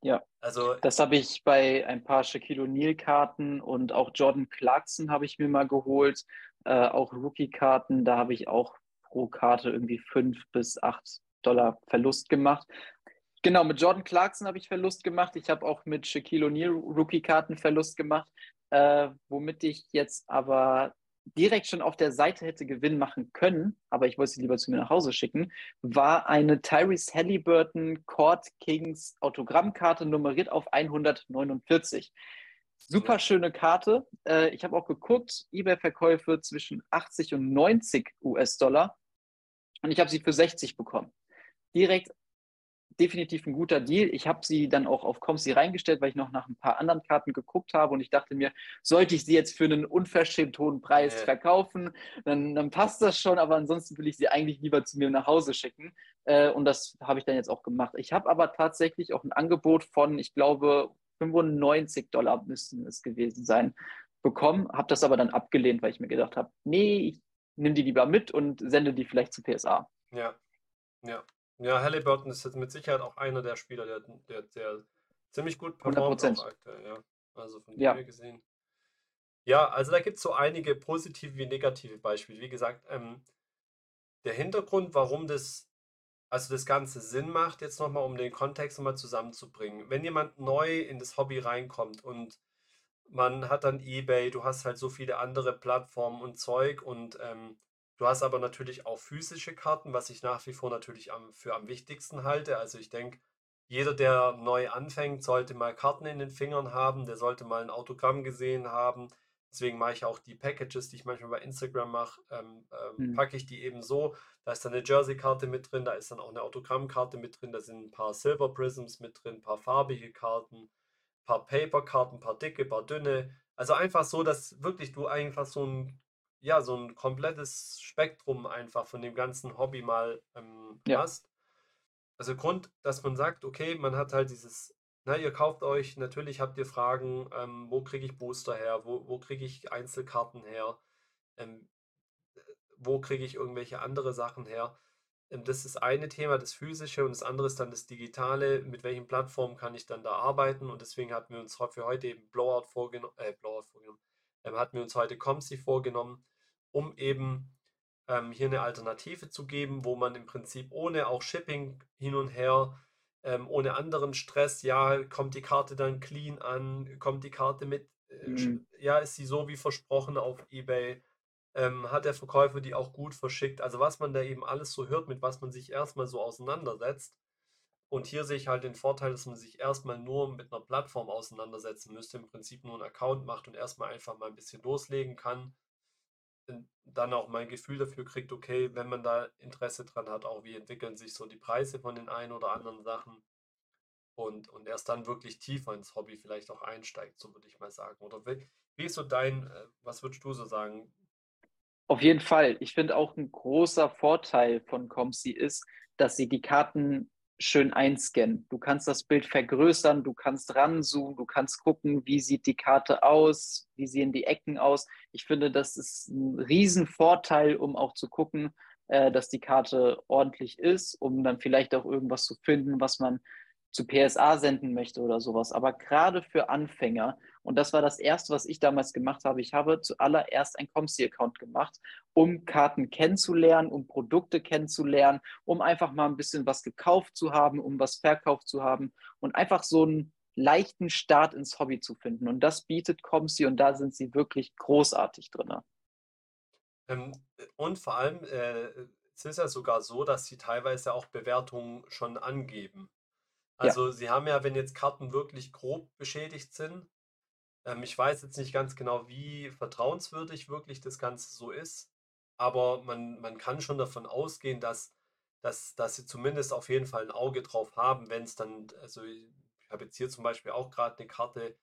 Ja, also das habe ich bei ein paar Shaquille O'Neal-Karten und auch Jordan Clarkson habe ich mir mal geholt. Äh, auch Rookie-Karten, da habe ich auch pro Karte irgendwie 5 bis 8 Dollar Verlust gemacht. Genau, mit Jordan Clarkson habe ich Verlust gemacht. Ich habe auch mit Shaquille O'Neal Rookie-Karten Verlust gemacht, äh, womit ich jetzt aber direkt schon auf der Seite hätte Gewinn machen können, aber ich wollte sie lieber zu mir nach Hause schicken, war eine Tyrese Halliburton Court Kings Autogrammkarte nummeriert auf 149. Super schöne Karte. Äh, ich habe auch geguckt, eBay-Verkäufe zwischen 80 und 90 US-Dollar und ich habe sie für 60 bekommen. Direkt definitiv ein guter Deal. Ich habe sie dann auch auf Comsi reingestellt, weil ich noch nach ein paar anderen Karten geguckt habe und ich dachte mir, sollte ich sie jetzt für einen unverschämt hohen Preis ja. verkaufen, dann, dann, passt das schon, aber ansonsten will ich sie eigentlich lieber zu mir nach Hause schicken. Äh, und das habe ich dann jetzt auch gemacht. Ich habe aber tatsächlich auch ein Angebot von, ich glaube, 95 Dollar müssten es gewesen sein, bekommen, habe das aber dann abgelehnt, weil ich mir gedacht habe, nee, ich nehme die lieber mit und sende die vielleicht zu PSA.
Ja, ja. Ja, Halliburton ist jetzt mit Sicherheit auch einer der Spieler, der, der, der ziemlich gut performt aktuell, ja. Also von ja. dem gesehen. Ja, also da gibt es so einige positive wie negative Beispiele. Wie gesagt, ähm, der Hintergrund, warum das, also das Ganze Sinn macht, jetzt nochmal, um den Kontext nochmal zusammenzubringen. Wenn jemand neu in das Hobby reinkommt und man hat dann Ebay, du hast halt so viele andere Plattformen und Zeug und ähm, Du hast aber natürlich auch physische Karten, was ich nach wie vor natürlich am, für am wichtigsten halte. Also ich denke, jeder, der neu anfängt, sollte mal Karten in den Fingern haben, der sollte mal ein Autogramm gesehen haben. Deswegen mache ich auch die Packages, die ich manchmal bei Instagram mache, ähm, ähm, mhm. packe ich die eben so. Da ist dann eine Jersey-Karte mit drin, da ist dann auch eine Autogrammkarte mit drin, da sind ein paar Silver Prisms mit drin, ein paar farbige Karten. paar Paperkarten, paar dicke, paar dünne. Also einfach so, dass wirklich du einfach so ein, ja, so ein komplettes Spektrum einfach von dem ganzen Hobby mal ähm,
Ja.
hast. Also Grund, dass man sagt, okay, man hat halt dieses, na, ihr kauft euch, natürlich habt ihr Fragen, ähm, wo kriege ich Booster her, wo, wo kriege ich Einzelkarten her, ähm, wo kriege ich irgendwelche andere Sachen her. Ähm, das ist eine Thema, das physische, und das andere ist dann das digitale. Mit welchen Plattformen kann ich dann da arbeiten? Und deswegen hatten wir uns für heute eben Blowout vorgenommen, äh, Blowout vorgenommen, ähm, hatten wir uns heute Comsi vorgenommen, um eben ähm, hier eine Alternative zu geben, wo man im Prinzip ohne auch Shipping hin und her, ähm, ohne anderen Stress, ja, kommt die Karte dann clean an, kommt die Karte mit, äh,
Mhm.
ja, ist sie so wie versprochen auf eBay, ähm, hat der Verkäufer die auch gut verschickt. Also was man da eben alles so hört, mit was man sich erstmal so auseinandersetzt. Und hier sehe ich halt den Vorteil, dass man sich erstmal nur mit einer Plattform auseinandersetzen müsste, im Prinzip nur einen Account macht und erstmal einfach mal ein bisschen loslegen kann. Dann auch mein Gefühl dafür kriegt, okay, wenn man da Interesse dran hat, auch wie entwickeln sich so die Preise von den ein oder anderen Sachen und, und erst dann wirklich tiefer ins Hobby vielleicht auch einsteigt, so würde ich mal sagen. Oder wie, wie ist so dein, äh, was würdest du so sagen?
Auf jeden Fall. Ich finde auch ein großer Vorteil von Comsi ist, dass sie die Karten schön einscannen. Du kannst das Bild vergrößern, du kannst ranzoomen, du kannst gucken, wie sieht die Karte aus, wie sehen die Ecken aus. Ich finde, das ist ein Riesenvorteil, um auch zu gucken, äh, dass die Karte ordentlich ist, um dann vielleicht auch irgendwas zu finden, was man zu PSA senden möchte oder sowas. Aber gerade für Anfänger, und das war das Erste, was ich damals gemacht habe, ich habe zuallererst ein Comsi-Account gemacht, um Karten kennenzulernen, um Produkte kennenzulernen, um einfach mal ein bisschen was gekauft zu haben, um was verkauft zu haben und einfach so einen leichten Start ins Hobby zu finden. Und das bietet Comsi und da sind sie wirklich großartig drin.
Ähm, und vor allem, äh, es ist ja sogar so, dass sie teilweise auch Bewertungen schon angeben.
Ja.
Also sie haben ja, wenn jetzt Karten wirklich grob beschädigt sind, ähm, ich weiß jetzt nicht ganz genau, wie vertrauenswürdig wirklich das Ganze so ist, aber man, man kann schon davon ausgehen, dass, dass, dass sie zumindest auf jeden Fall ein Auge drauf haben, wenn es dann, also ich habe jetzt hier zum Beispiel auch gerade eine Karte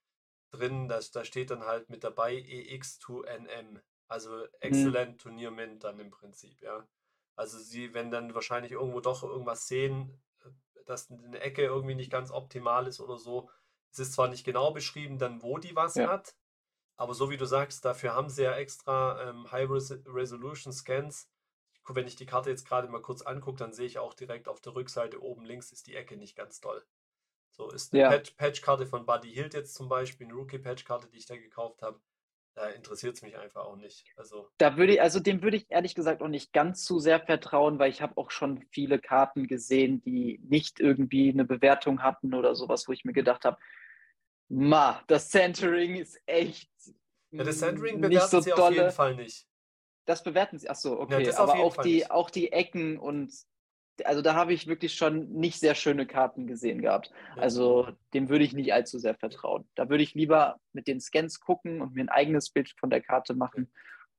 drin, da, da steht dann halt mit dabei EX2NM, also Excellent Turnier Mint dann im Prinzip, ja. Also sie, wenn dann wahrscheinlich irgendwo doch irgendwas sehen, dass eine Ecke irgendwie nicht ganz optimal ist oder so, es ist zwar nicht genau beschrieben, dann wo die was
Ja.
hat, aber so wie du sagst, dafür haben sie ja extra ähm, High Res Resolution Scans. Ich gu- Wenn ich die Karte jetzt gerade mal kurz angucke, dann sehe ich auch direkt auf der Rückseite oben links ist die Ecke nicht ganz toll. So ist eine
Ja.
Patch- Patchkarte von Buddy Hield jetzt zum Beispiel, eine Rookie-Patchkarte, die ich da gekauft habe. Da interessiert es mich einfach auch nicht. Also,
Da würde ich, also dem würde ich ehrlich gesagt auch nicht ganz zu sehr vertrauen, weil ich habe auch schon viele Karten gesehen, die nicht irgendwie eine Bewertung hatten oder sowas, wo ich mir gedacht habe, ma, das Centering ist echt
ja, das Centering bewerten
nicht so
sie auf jeden
dolle.
Fall nicht.
Das bewerten sie, ach so, okay,
auf
aber auch
Fall
die,
nicht.
auch die Ecken und also da habe ich wirklich schon nicht sehr schöne Karten gesehen gehabt. Also dem würde ich nicht allzu sehr vertrauen. Da würde ich lieber mit den Scans gucken und mir ein eigenes Bild von der Karte machen.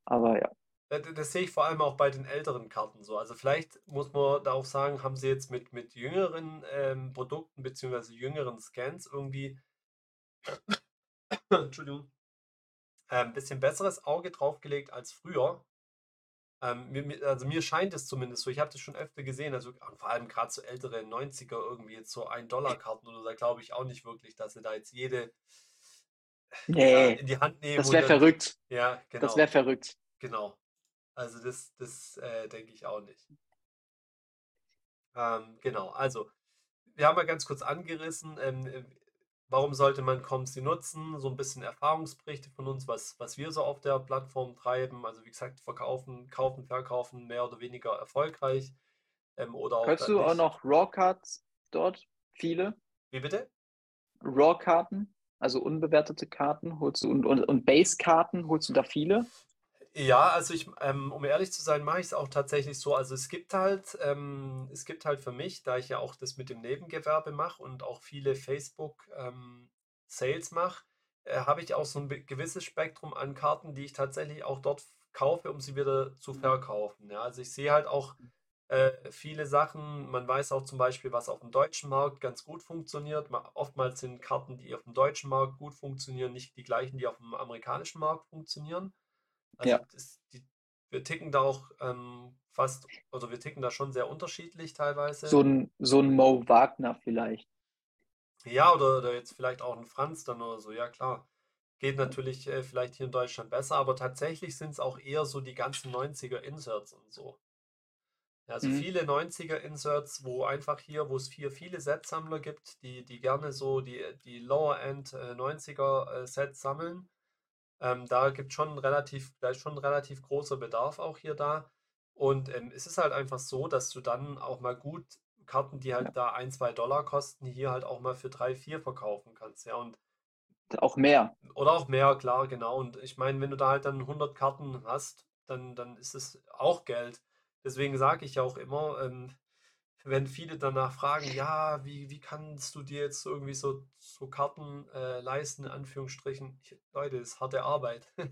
Aber ja.
Ja, d- Das sehe ich vor allem auch bei den älteren Karten so. Also vielleicht muss man da auch sagen, haben sie jetzt mit, mit jüngeren ähm, Produkten beziehungsweise jüngeren Scans irgendwie, Entschuldigung, äh, ein bisschen besseres Auge draufgelegt als früher. Ähm, mir, also mir scheint es zumindest so. Ich habe das schon öfter gesehen. Also vor allem gerade so ältere 90er irgendwie jetzt so 1-Dollar-Karten oder da glaube ich auch nicht wirklich, dass sie da jetzt jede ja,
Nee,
in die Hand nehmen
das wäre verrückt.
ja,
Das
genau.
wäre verrückt.
Genau. Also das, das äh, denke ich auch nicht. Ähm, genau, also wir haben mal ganz kurz angerissen, ähm, äh, warum sollte man Comsi nutzen? So ein bisschen Erfahrungsberichte von uns, was, was wir so auf der Plattform treiben. Also wie gesagt, verkaufen, kaufen, verkaufen, mehr oder weniger erfolgreich. Ähm, oder auch dann
du auch
nicht.
noch Raw-Cards dort? Viele
Wie bitte?
Raw-Karten, also unbewertete Karten, holst du und, und, und Base-Karten, holst du da viele?
Ja, also ich, ähm, um ehrlich zu sein, mache ich es auch tatsächlich so. Also es gibt halt, ähm, es gibt halt für mich, da ich ja auch das mit dem Nebengewerbe mache und auch viele Facebook ähm, Sales mache, äh, habe ich auch so ein be- gewisses Spektrum an Karten, die ich tatsächlich auch dort kaufe, um sie wieder zu verkaufen. Ja, also ich sehe halt auch äh, viele Sachen. Man weiß auch zum Beispiel, was auf dem deutschen Markt ganz gut funktioniert. Oftmals sind Karten, die auf dem deutschen Markt gut funktionieren, nicht die gleichen, die auf dem amerikanischen Markt funktionieren. Also
Ja,
das, die, wir ticken da auch ähm, fast, oder wir ticken da schon sehr unterschiedlich teilweise.
so ein, so ein Mo Wagner vielleicht.
Ja, oder, oder jetzt vielleicht auch ein Franz dann oder so, ja klar. Geht natürlich äh, vielleicht hier in Deutschland besser, aber tatsächlich sind es auch eher so die ganzen 90er Inserts und so. Also
Mhm.
viele 90er Inserts, wo einfach hier, wo es hier viele Set-Sammler gibt, die, die gerne so die, die Lower-End äh, 90er äh, Sets sammeln. Ähm, da gibt schon relativ, da ist schon ein relativ großer Bedarf auch hier da. Und ähm, es ist halt einfach so, dass du dann auch mal gut Karten, die halt da ein, zwei Dollar kosten, hier halt auch mal für drei, vier verkaufen kannst. Ja, und
Auch mehr.
oder auch mehr, klar, genau. Und ich meine, wenn du da halt dann 100 Karten hast, dann, dann ist es auch Geld. Deswegen sage ich ja auch immer, ähm, wenn viele danach fragen, ja, wie, wie kannst du dir jetzt irgendwie so, so Karten äh, leisten, in Anführungsstrichen. Ich, Leute, das ist harte Arbeit.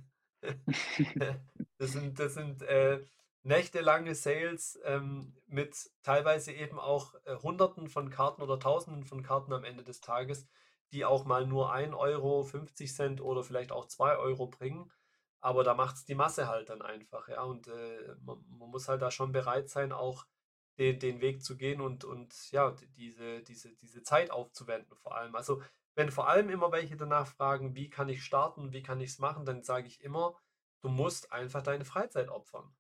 Das sind, das sind äh, nächtelange Sales ähm, mit teilweise eben auch äh, Hunderten von Karten oder Tausenden von Karten am Ende des Tages, die auch mal nur 1 Euro, 50 Cent oder vielleicht auch 2 Euro bringen. Aber da macht es die Masse halt dann einfach, ja. Und äh, man, man muss halt da schon bereit sein, auch den, den Weg zu gehen und, und ja, diese, diese, diese Zeit aufzuwenden vor allem. Also wenn vor allem immer welche danach fragen, wie kann ich starten, wie kann ich es machen, dann sage ich immer, du musst einfach deine Freizeit opfern.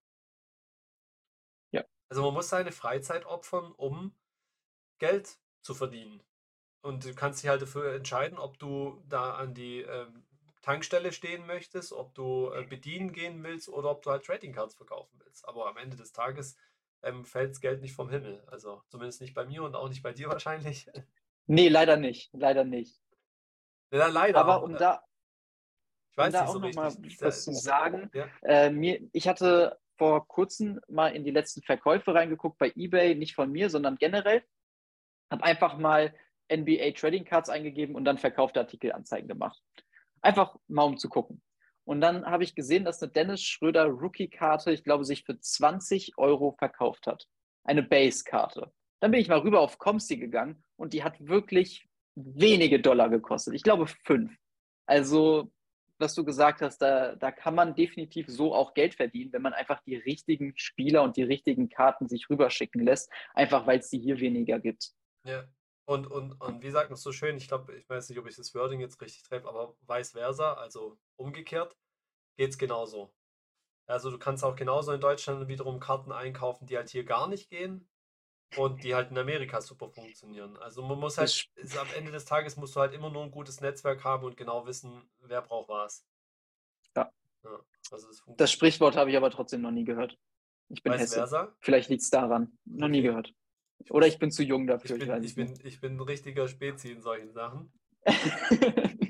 Ja.
Also man muss seine Freizeit opfern, um Geld zu verdienen. Und du kannst dich halt dafür entscheiden, ob du da an die ähm, Tankstelle stehen möchtest, ob du äh, bedienen gehen willst oder ob du halt Trading Cards verkaufen willst. Aber am Ende des Tages ähm, fällt das Geld nicht vom Himmel. Also zumindest nicht bei mir und auch nicht bei dir wahrscheinlich.
Nee, leider nicht. Leider nicht.
Ja, leider.
Aber um
äh,
da,
ich
um
weiß
da
nicht
auch
so
noch mal
richtig.
was zu sagen,
Ja,
äh, mir, ich hatte vor kurzem mal in die letzten Verkäufe reingeguckt bei eBay, nicht von mir, sondern generell. Habe einfach mal NBA Trading Cards eingegeben und dann verkaufte Artikelanzeigen gemacht. Einfach mal um zu gucken. Und dann habe ich gesehen, dass eine Dennis Schröder Rookie-Karte, ich glaube, sich für 20 Euro verkauft hat. Eine Base-Karte. Dann bin ich mal rüber auf Comsi gegangen und die hat wirklich wenige Dollar gekostet. Ich glaube fünf. Also, was du gesagt hast, da, da kann man definitiv so auch Geld verdienen, wenn man einfach die richtigen Spieler und die richtigen Karten sich rüberschicken lässt, einfach weil es die hier weniger gibt.
ja. Und, und, und wie sagt man es so schön, ich glaube, ich weiß nicht, ob ich das Wording jetzt richtig treffe, aber vice versa, also umgekehrt, geht es genauso. Also du kannst auch genauso in Deutschland wiederum Karten einkaufen, die halt hier gar nicht gehen und die halt in Amerika super funktionieren. Also man muss halt,
Das,
ist, am Ende des Tages musst du halt immer nur ein gutes Netzwerk haben und genau wissen, wer braucht was.
Ja.
Ja, also
das
funktioniert.
Sprichwort habe ich aber trotzdem noch nie gehört. Ich bin
Vice
Hesse.
versa.
Vielleicht liegt es daran. Noch nie
Okay.
gehört. Oder ich bin zu jung dafür, ich
bin, ich bin, ich bin ein richtiger Spezi in solchen Sachen.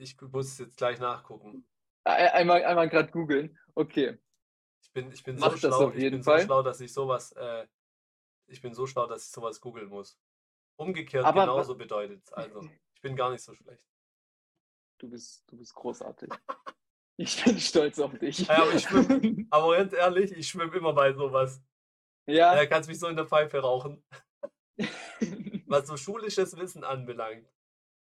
Ich, ich muss jetzt gleich nachgucken.
einmal einmal gerade googeln. Okay.
Ich bin, ich bin so
Mach
schlau, ich bin so schlau, dass ich sowas, äh, ich bin so schlau, dass ich sowas googeln muss. Umgekehrt
Aber
genauso bedeutet es. Also, ich bin gar nicht so schlecht.
Du bist, du bist großartig. Ich bin stolz auf dich.
Ja, aber ich schwimm- Aber ganz ehrlich, ich schwimme immer bei sowas.
Ja.
Da kannst mich so in der Pfeife rauchen. Was so schulisches Wissen anbelangt.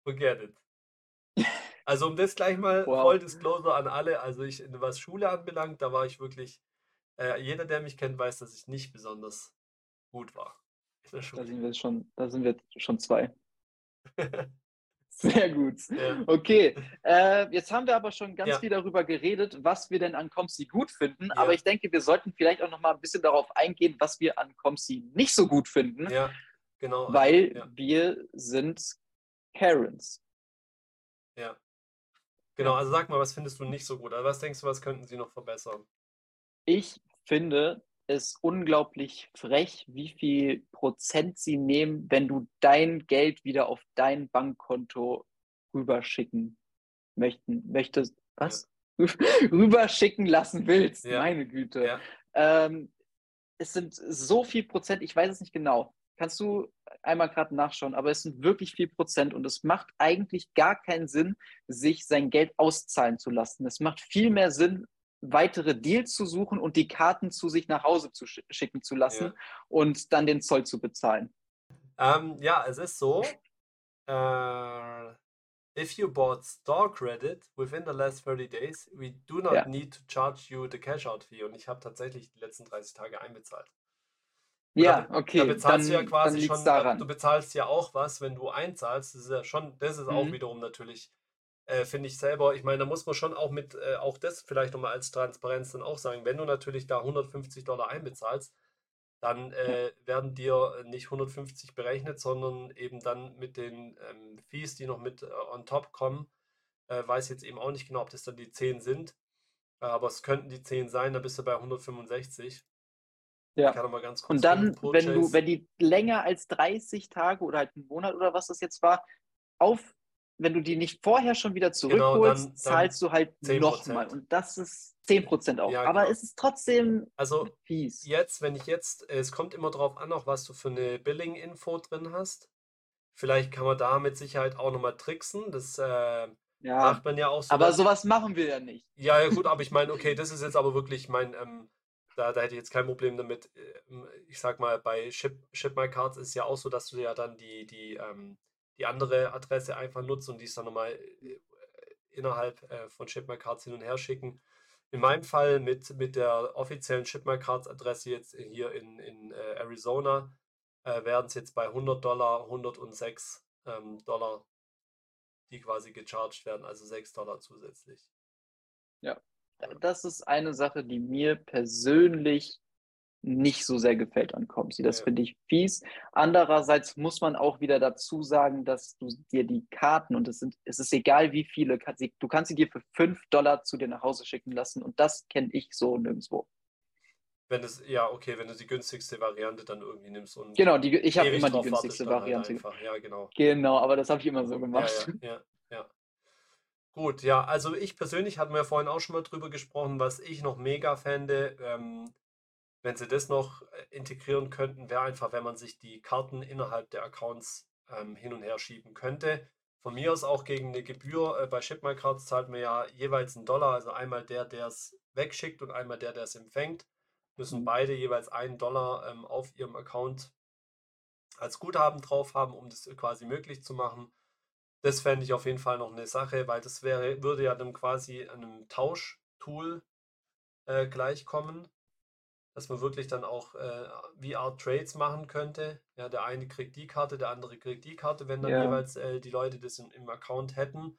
Forget it. Also um das gleich mal
Wow.
voll Disclosure an alle, also ich, was Schule anbelangt, da war ich wirklich, äh, jeder, der mich kennt, weiß, dass ich nicht besonders gut war
Da sind wir schon, da sind wir schon zwei. Sehr gut.
Ja.
Okay, äh, jetzt haben wir aber schon ganz
Ja.
viel darüber geredet, was wir denn an Comsi gut finden.
Ja.
Aber ich denke, wir sollten vielleicht auch noch mal ein bisschen darauf eingehen, was wir an Comsi nicht so gut finden,
Ja, genau.
weil wir sind Karens.
ja. Genau, also sag mal, was findest du nicht so gut? Also was denkst du, was könnten sie noch verbessern?
Ich finde es unglaublich frech, wie viel Prozent sie nehmen, wenn du dein Geld wieder auf dein Bankkonto rüberschicken möchten, möchtest. Was? rüberschicken lassen willst.
Ja.
Meine Güte.
Ja.
Ähm, es sind so viel Prozent, ich weiß es nicht genau. Kannst du einmal gerade nachschauen, aber es sind wirklich viel Prozent und es macht eigentlich gar keinen Sinn, sich sein Geld auszahlen zu lassen. Es macht viel mehr Sinn, weitere Deals zu suchen und die Karten zu sich nach Hause zu sch schicken zu lassen ja. und dann den Zoll zu bezahlen.
Ähm, ja, es ist so. Äh, if you bought store credit within the last 30 days, we do not ja. need to charge you the cash out fee. Und ich habe tatsächlich die letzten 30 Tage einbezahlt.
Ja, okay.
Da bezahlst dann, du ja quasi schon, daran. du bezahlst ja auch was, wenn du einzahlst. Das ist ja schon, das ist mhm. auch wiederum natürlich, äh, finde ich selber, ich meine, da muss man schon auch mit, äh, auch das vielleicht nochmal als Transparenz dann auch sagen, wenn du natürlich da 150 Dollar einbezahlst, dann äh, werden dir nicht 150 berechnet, sondern eben dann mit den ähm, Fees, die noch mit äh, on top kommen. Äh, weiß jetzt eben auch nicht genau, ob das dann die 10 sind, aber es könnten die 10 sein, dann bist du bei 165.
Ja. Ich kann mal ganz kurz Und dann, wenn du, wenn die länger als 30 Tage oder halt einen Monat oder was das jetzt war, auf, wenn du die nicht vorher schon wieder zurückholst, genau, dann, dann zahlst du halt nochmal. Und das ist 10% auch. Ja, Aber genau. es ist trotzdem
also fies. Jetzt, wenn ich jetzt, es kommt immer drauf an, auch was du für eine Billing-Info drin hast. Vielleicht kann man da mit Sicherheit auch nochmal tricksen. Das äh, ja, macht man ja auch so.
Aber sowas machen wir ja nicht.
Ja, ja, gut, aber ich meine, okay, das ist jetzt aber wirklich mein, ähm, da, da hätte ich jetzt kein Problem damit. Ähm, ich sag mal, bei Ship, Ship My Cards ist ja auch so, dass du ja dann die, die, ähm, die andere Adresse einfach nutzt und die ist dann nochmal äh, innerhalb äh, von Ship My Cards hin und her schicken. In meinem Fall mit, mit der offiziellen Ship My Cards Adresse jetzt hier in, in äh, Arizona äh, werden es jetzt bei 100 Dollar 106 ähm, Dollar, die quasi gecharged werden, also 6 Dollar zusätzlich.
Ja, das ist eine Sache, die mir persönlich nicht so sehr gefällt an Comsi. Das ja. finde ich fies. Andererseits muss man auch wieder dazu sagen, dass du dir die Karten und es sind, es ist egal wie viele, du kannst sie dir für 5 Dollar zu dir nach Hause schicken lassen und das kenne ich so nirgendwo.
Wenn es, ja, okay, wenn du die günstigste Variante dann irgendwie nimmst und.
Genau, die, ich habe immer die günstigste halt Variante.
Halt ja, genau.
Genau, aber das habe ich immer so gemacht.
Ja, ja, ja. ja. Gut, ja, also ich persönlich hatten wir vorhin auch schon mal drüber gesprochen, was ich noch mega fände, ähm, wenn sie das noch äh, integrieren könnten, wäre einfach, wenn man sich die Karten innerhalb der Accounts ähm, hin und her schieben könnte. Von mir aus auch gegen eine Gebühr. Äh, bei ShipMyCards zahlt man ja jeweils einen Dollar, also einmal der, der es wegschickt und einmal der, der es empfängt. Müssen mhm. beide jeweils einen Dollar ähm, auf ihrem Account als Guthaben drauf haben, um das quasi möglich zu machen. Das fände ich auf jeden Fall noch eine Sache, weil das wäre, würde ja dann quasi einem Tauschtool äh, gleichkommen, dass man wirklich dann auch äh, VR-Trades machen könnte. Ja, der eine kriegt die Karte, der andere kriegt die Karte, wenn dann ja. jeweils äh, die Leute das in, im Account hätten.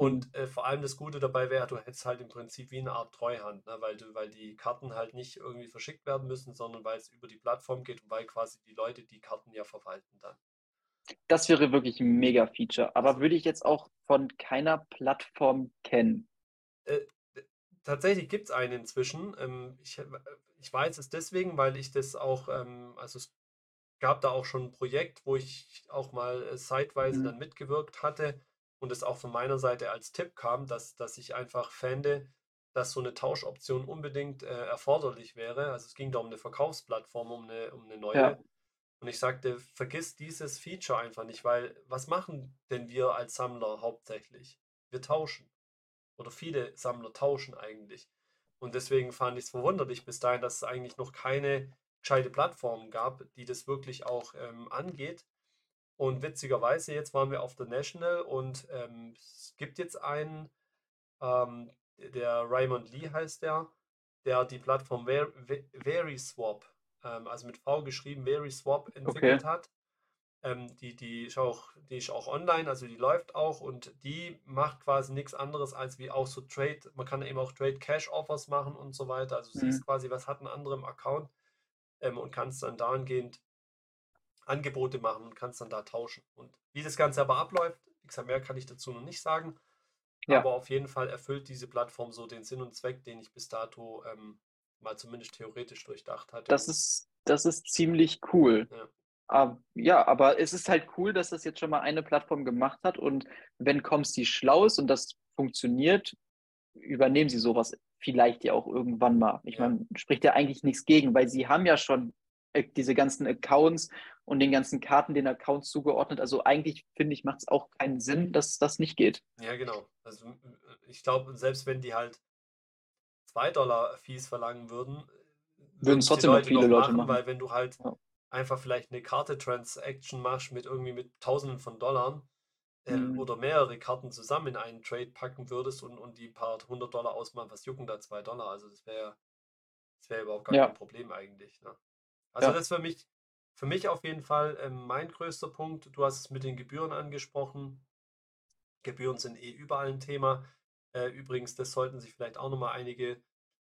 Und äh, vor allem das Gute dabei wäre, du hättest halt im Prinzip wie eine Art Treuhand, ne? weil, du, weil die Karten halt nicht irgendwie verschickt werden müssen, sondern weil es über die Plattform geht und weil quasi die Leute die Karten ja verwalten dann.
Das wäre wirklich ein Mega-Feature, aber würde ich jetzt auch von keiner Plattform kennen.
Äh, tatsächlich gibt es einen inzwischen. Ähm, ich, äh, ich weiß es deswegen, weil ich das auch, ähm, also es gab da auch schon ein Projekt, wo ich auch mal äh, zeitweise mhm. dann mitgewirkt hatte und es auch von meiner Seite als Tipp kam, dass, dass ich einfach fände, dass so eine Tauschoption unbedingt äh, erforderlich wäre. Also es ging da um eine Verkaufsplattform, um eine, um eine neue. Ja. Und ich sagte, vergiss dieses Feature einfach nicht, weil was machen denn wir als Sammler hauptsächlich? Wir tauschen. Oder viele Sammler tauschen eigentlich. Und deswegen fand ich es verwunderlich bis dahin, dass es eigentlich noch keine gescheite Plattform gab, die das wirklich auch ähm, angeht. Und witzigerweise, jetzt waren wir auf der National und ähm, es gibt jetzt einen, ähm, der Raymond Lee heißt der, der die Plattform VerySwap ähm, also mit V geschrieben, VerySwap entwickelt okay. hat. Ähm, die, die, ist auch, die ist auch online, also die läuft auch und die macht quasi nichts anderes als wie auch so Trade, man kann eben auch Trade Cash Offers machen und so weiter. Also mhm. siehst quasi, was hat ein anderer im Account ähm, und kannst dann dahingehend Angebote machen und kannst dann da tauschen. Und wie das Ganze aber abläuft, wie gesagt, mehr kann ich dazu noch nicht sagen. Ja. Aber auf jeden Fall erfüllt diese Plattform so den Sinn und Zweck, den ich bis dato ähm, mal zumindest theoretisch durchdacht hatte.
Das ist, das ist ziemlich cool. Ja. Uh, ja, aber es ist halt cool, dass das jetzt schon mal eine Plattform gemacht hat und wenn Comsty schlau ist und das funktioniert, übernehmen sie sowas vielleicht ja auch irgendwann mal. Ich meine, spricht ja eigentlich nichts gegen, weil sie haben ja schon äh, diese ganzen Accounts und den ganzen Karten den Accounts zugeordnet. Also eigentlich finde ich, macht es auch keinen Sinn, dass das nicht geht.
Ja, genau. Also ich glaube, selbst wenn die halt 2 Dollar Fees verlangen würden,
Würden es trotzdem noch viele Leute machen.
weil wenn du halt
Ja.
Einfach vielleicht eine Karte-Transaction machst mit irgendwie mit Tausenden von Dollar ähm,
Mhm.
oder mehrere Karten zusammen in einen Trade packen würdest und, und die paar hundert Dollar ausmachen, was jucken da 2 Dollar? Also das wäre das wäre überhaupt gar
Ja.
kein Problem eigentlich. Ne? Also
Ja.
das ist für mich, für mich auf jeden Fall ähm, mein größter Punkt. Du hast es mit den Gebühren angesprochen. Gebühren sind eh überall ein Thema. Äh, übrigens, das sollten sich vielleicht auch nochmal einige,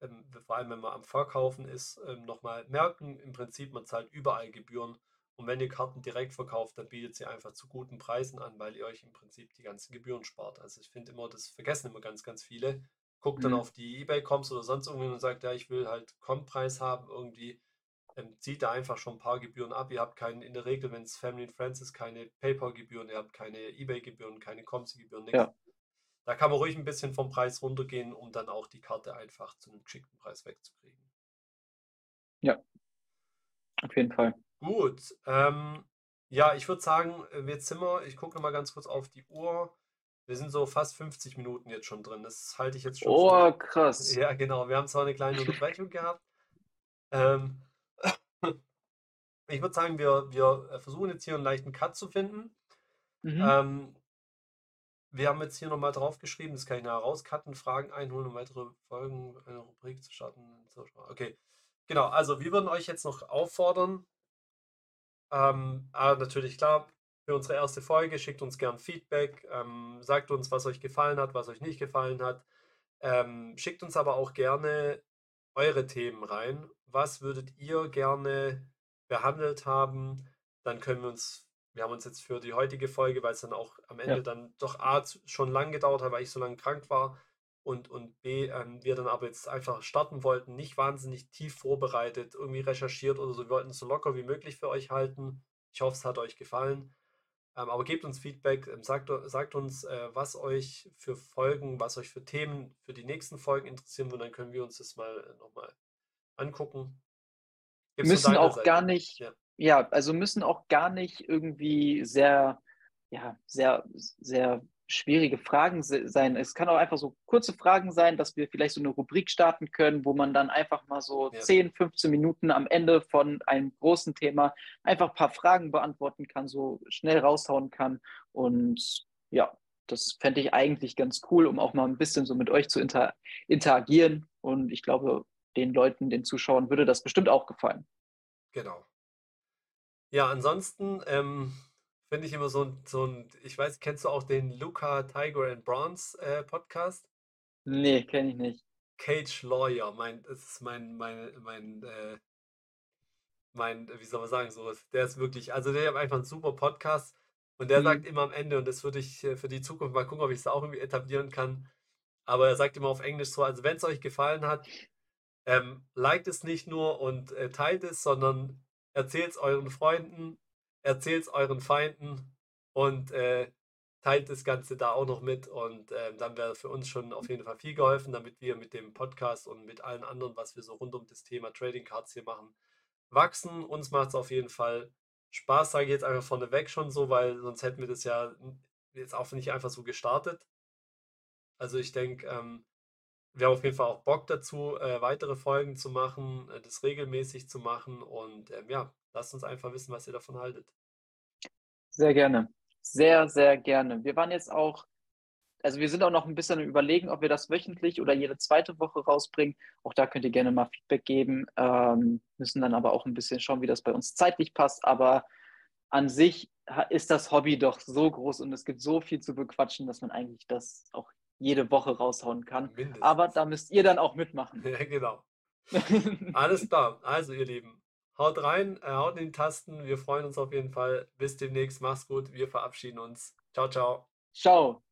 ähm, vor allem wenn man am Verkaufen ist, ähm, nochmal merken. Im Prinzip, man zahlt überall Gebühren. Und wenn ihr Karten direkt verkauft, dann bietet sie einfach zu guten Preisen an, weil ihr euch im Prinzip die ganzen Gebühren spart. Also ich finde immer, das vergessen immer ganz, ganz viele. Guckt dann
Mhm.
auf die Ebay-Coms oder sonst irgendwen und sagt, ja, ich will halt Com-Preis haben irgendwie. Ähm, zieht da einfach schon ein paar Gebühren ab. Ihr habt keinen, in der Regel, wenn es Family and Friends ist, keine PayPal-Gebühren, ihr habt keine Ebay-Gebühren, keine Comsi-Gebühren, nichts.
Ja.
Da kann man ruhig ein bisschen vom Preis runtergehen, um dann auch die Karte einfach zu einem geschickten Preis wegzukriegen.
Auf jeden Fall.
Gut, ähm, ja, ich würde sagen, äh, jetzt sind wir, ich gucke noch mal ganz kurz auf die Uhr. Wir sind so fast 50 Minuten jetzt schon drin. Das halte ich jetzt schon für
Oh, krass.
Ja, genau. Wir haben zwar eine kleine Unterbrechung gehabt. Ähm, ich würde sagen, wir, wir äh, versuchen jetzt hier einen leichten Cut zu finden.
Mhm.
Ähm, wir haben jetzt hier nochmal draufgeschrieben, das kann ich nachher rauscutten, Fragen einholen, um weitere Folgen, eine Rubrik zu starten. Okay, genau. Also wir würden euch jetzt noch auffordern, ähm, aber natürlich klar, für unsere erste Folge schickt uns gern Feedback, ähm, sagt uns, was euch gefallen hat, was euch nicht gefallen hat. Ähm, schickt uns aber auch gerne eure Themen rein. Was würdet ihr gerne behandelt haben? Dann können wir uns, wir haben uns jetzt für die heutige Folge, weil es dann auch am Ende
Ja.
dann doch A schon lang gedauert hat, weil ich so lange krank war und, und B, ähm, wir dann aber jetzt einfach starten wollten, nicht wahnsinnig tief vorbereitet, irgendwie recherchiert oder so. Wir wollten es so locker wie möglich für euch halten. Ich hoffe, es hat euch gefallen. Ähm, aber gebt uns Feedback, ähm, sagt, sagt uns, äh, was euch für Folgen, was euch für Themen für die nächsten Folgen interessieren würden, dann können wir uns das mal äh, nochmal angucken. Gibt's von
müssen auch
Seite?
gar nicht,
Ja.
Ja, also müssen auch gar nicht irgendwie sehr, ja, sehr, sehr schwierige Fragen se- sein. Es kann auch einfach so kurze Fragen sein, dass wir vielleicht so eine Rubrik starten können, wo man dann einfach mal so
Ja.
10, 15 Minuten am Ende von einem großen Thema einfach ein paar Fragen beantworten kann, so schnell raushauen kann. Und ja, das fände ich eigentlich ganz cool, um auch mal ein bisschen so mit euch zu inter interagieren. Und ich glaube, den Leuten, den Zuschauern würde das bestimmt auch gefallen.
Genau. Ja, ansonsten ähm, finde ich immer so ein, so ein, ich weiß, kennst du auch den Luca Tiger and Bronze äh, Podcast?
Nee, kenne ich nicht.
Cage Lawyer, mein, das ist mein, mein, mein, äh, mein, wie soll man sagen, so, der ist wirklich, also der hat einfach einen super Podcast und der
Mhm.
sagt immer am Ende, und das würde ich äh, für die Zukunft mal gucken, ob ich es auch irgendwie etablieren kann, aber er sagt immer auf Englisch so, also wenn es euch gefallen hat, ähm, liked es nicht nur und äh, teilt es, sondern erzählt es euren Freunden, erzählt es euren Feinden und äh, teilt das Ganze da auch noch mit und ähm, dann wäre für uns schon auf jeden Fall viel geholfen, damit wir mit dem Podcast und mit allen anderen, was wir so rund um das Thema Trading Cards hier machen, wachsen. Uns macht es auf jeden Fall Spaß, sage ich jetzt einfach vorneweg schon so, weil sonst hätten wir das ja jetzt auch nicht einfach so gestartet. Also ich denke, ähm, wir haben auf jeden Fall auch Bock dazu, äh, weitere Folgen zu machen, äh, das regelmäßig zu machen und ähm, ja, lasst uns einfach wissen, was ihr davon haltet.
Sehr gerne. Sehr, sehr gerne. Wir waren jetzt auch, also wir sind auch noch ein bisschen am Überlegen, ob wir das wöchentlich oder jede zweite Woche rausbringen. Auch da könnt ihr gerne mal Feedback geben. Ähm, müssen dann aber auch ein bisschen schauen, wie das bei uns zeitlich passt. Aber an sich ist das Hobby doch so groß und es gibt so viel zu bequatschen, dass man eigentlich das auch jede Woche raushauen kann.
Mindestens.
Aber da müsst ihr dann auch mitmachen.
Ja, genau. Alles klar. Also, ihr Lieben, haut rein, äh, haut in die Tasten. Wir freuen uns auf jeden Fall. Bis demnächst. Macht's gut. Wir verabschieden uns. Ciao, ciao.
Ciao.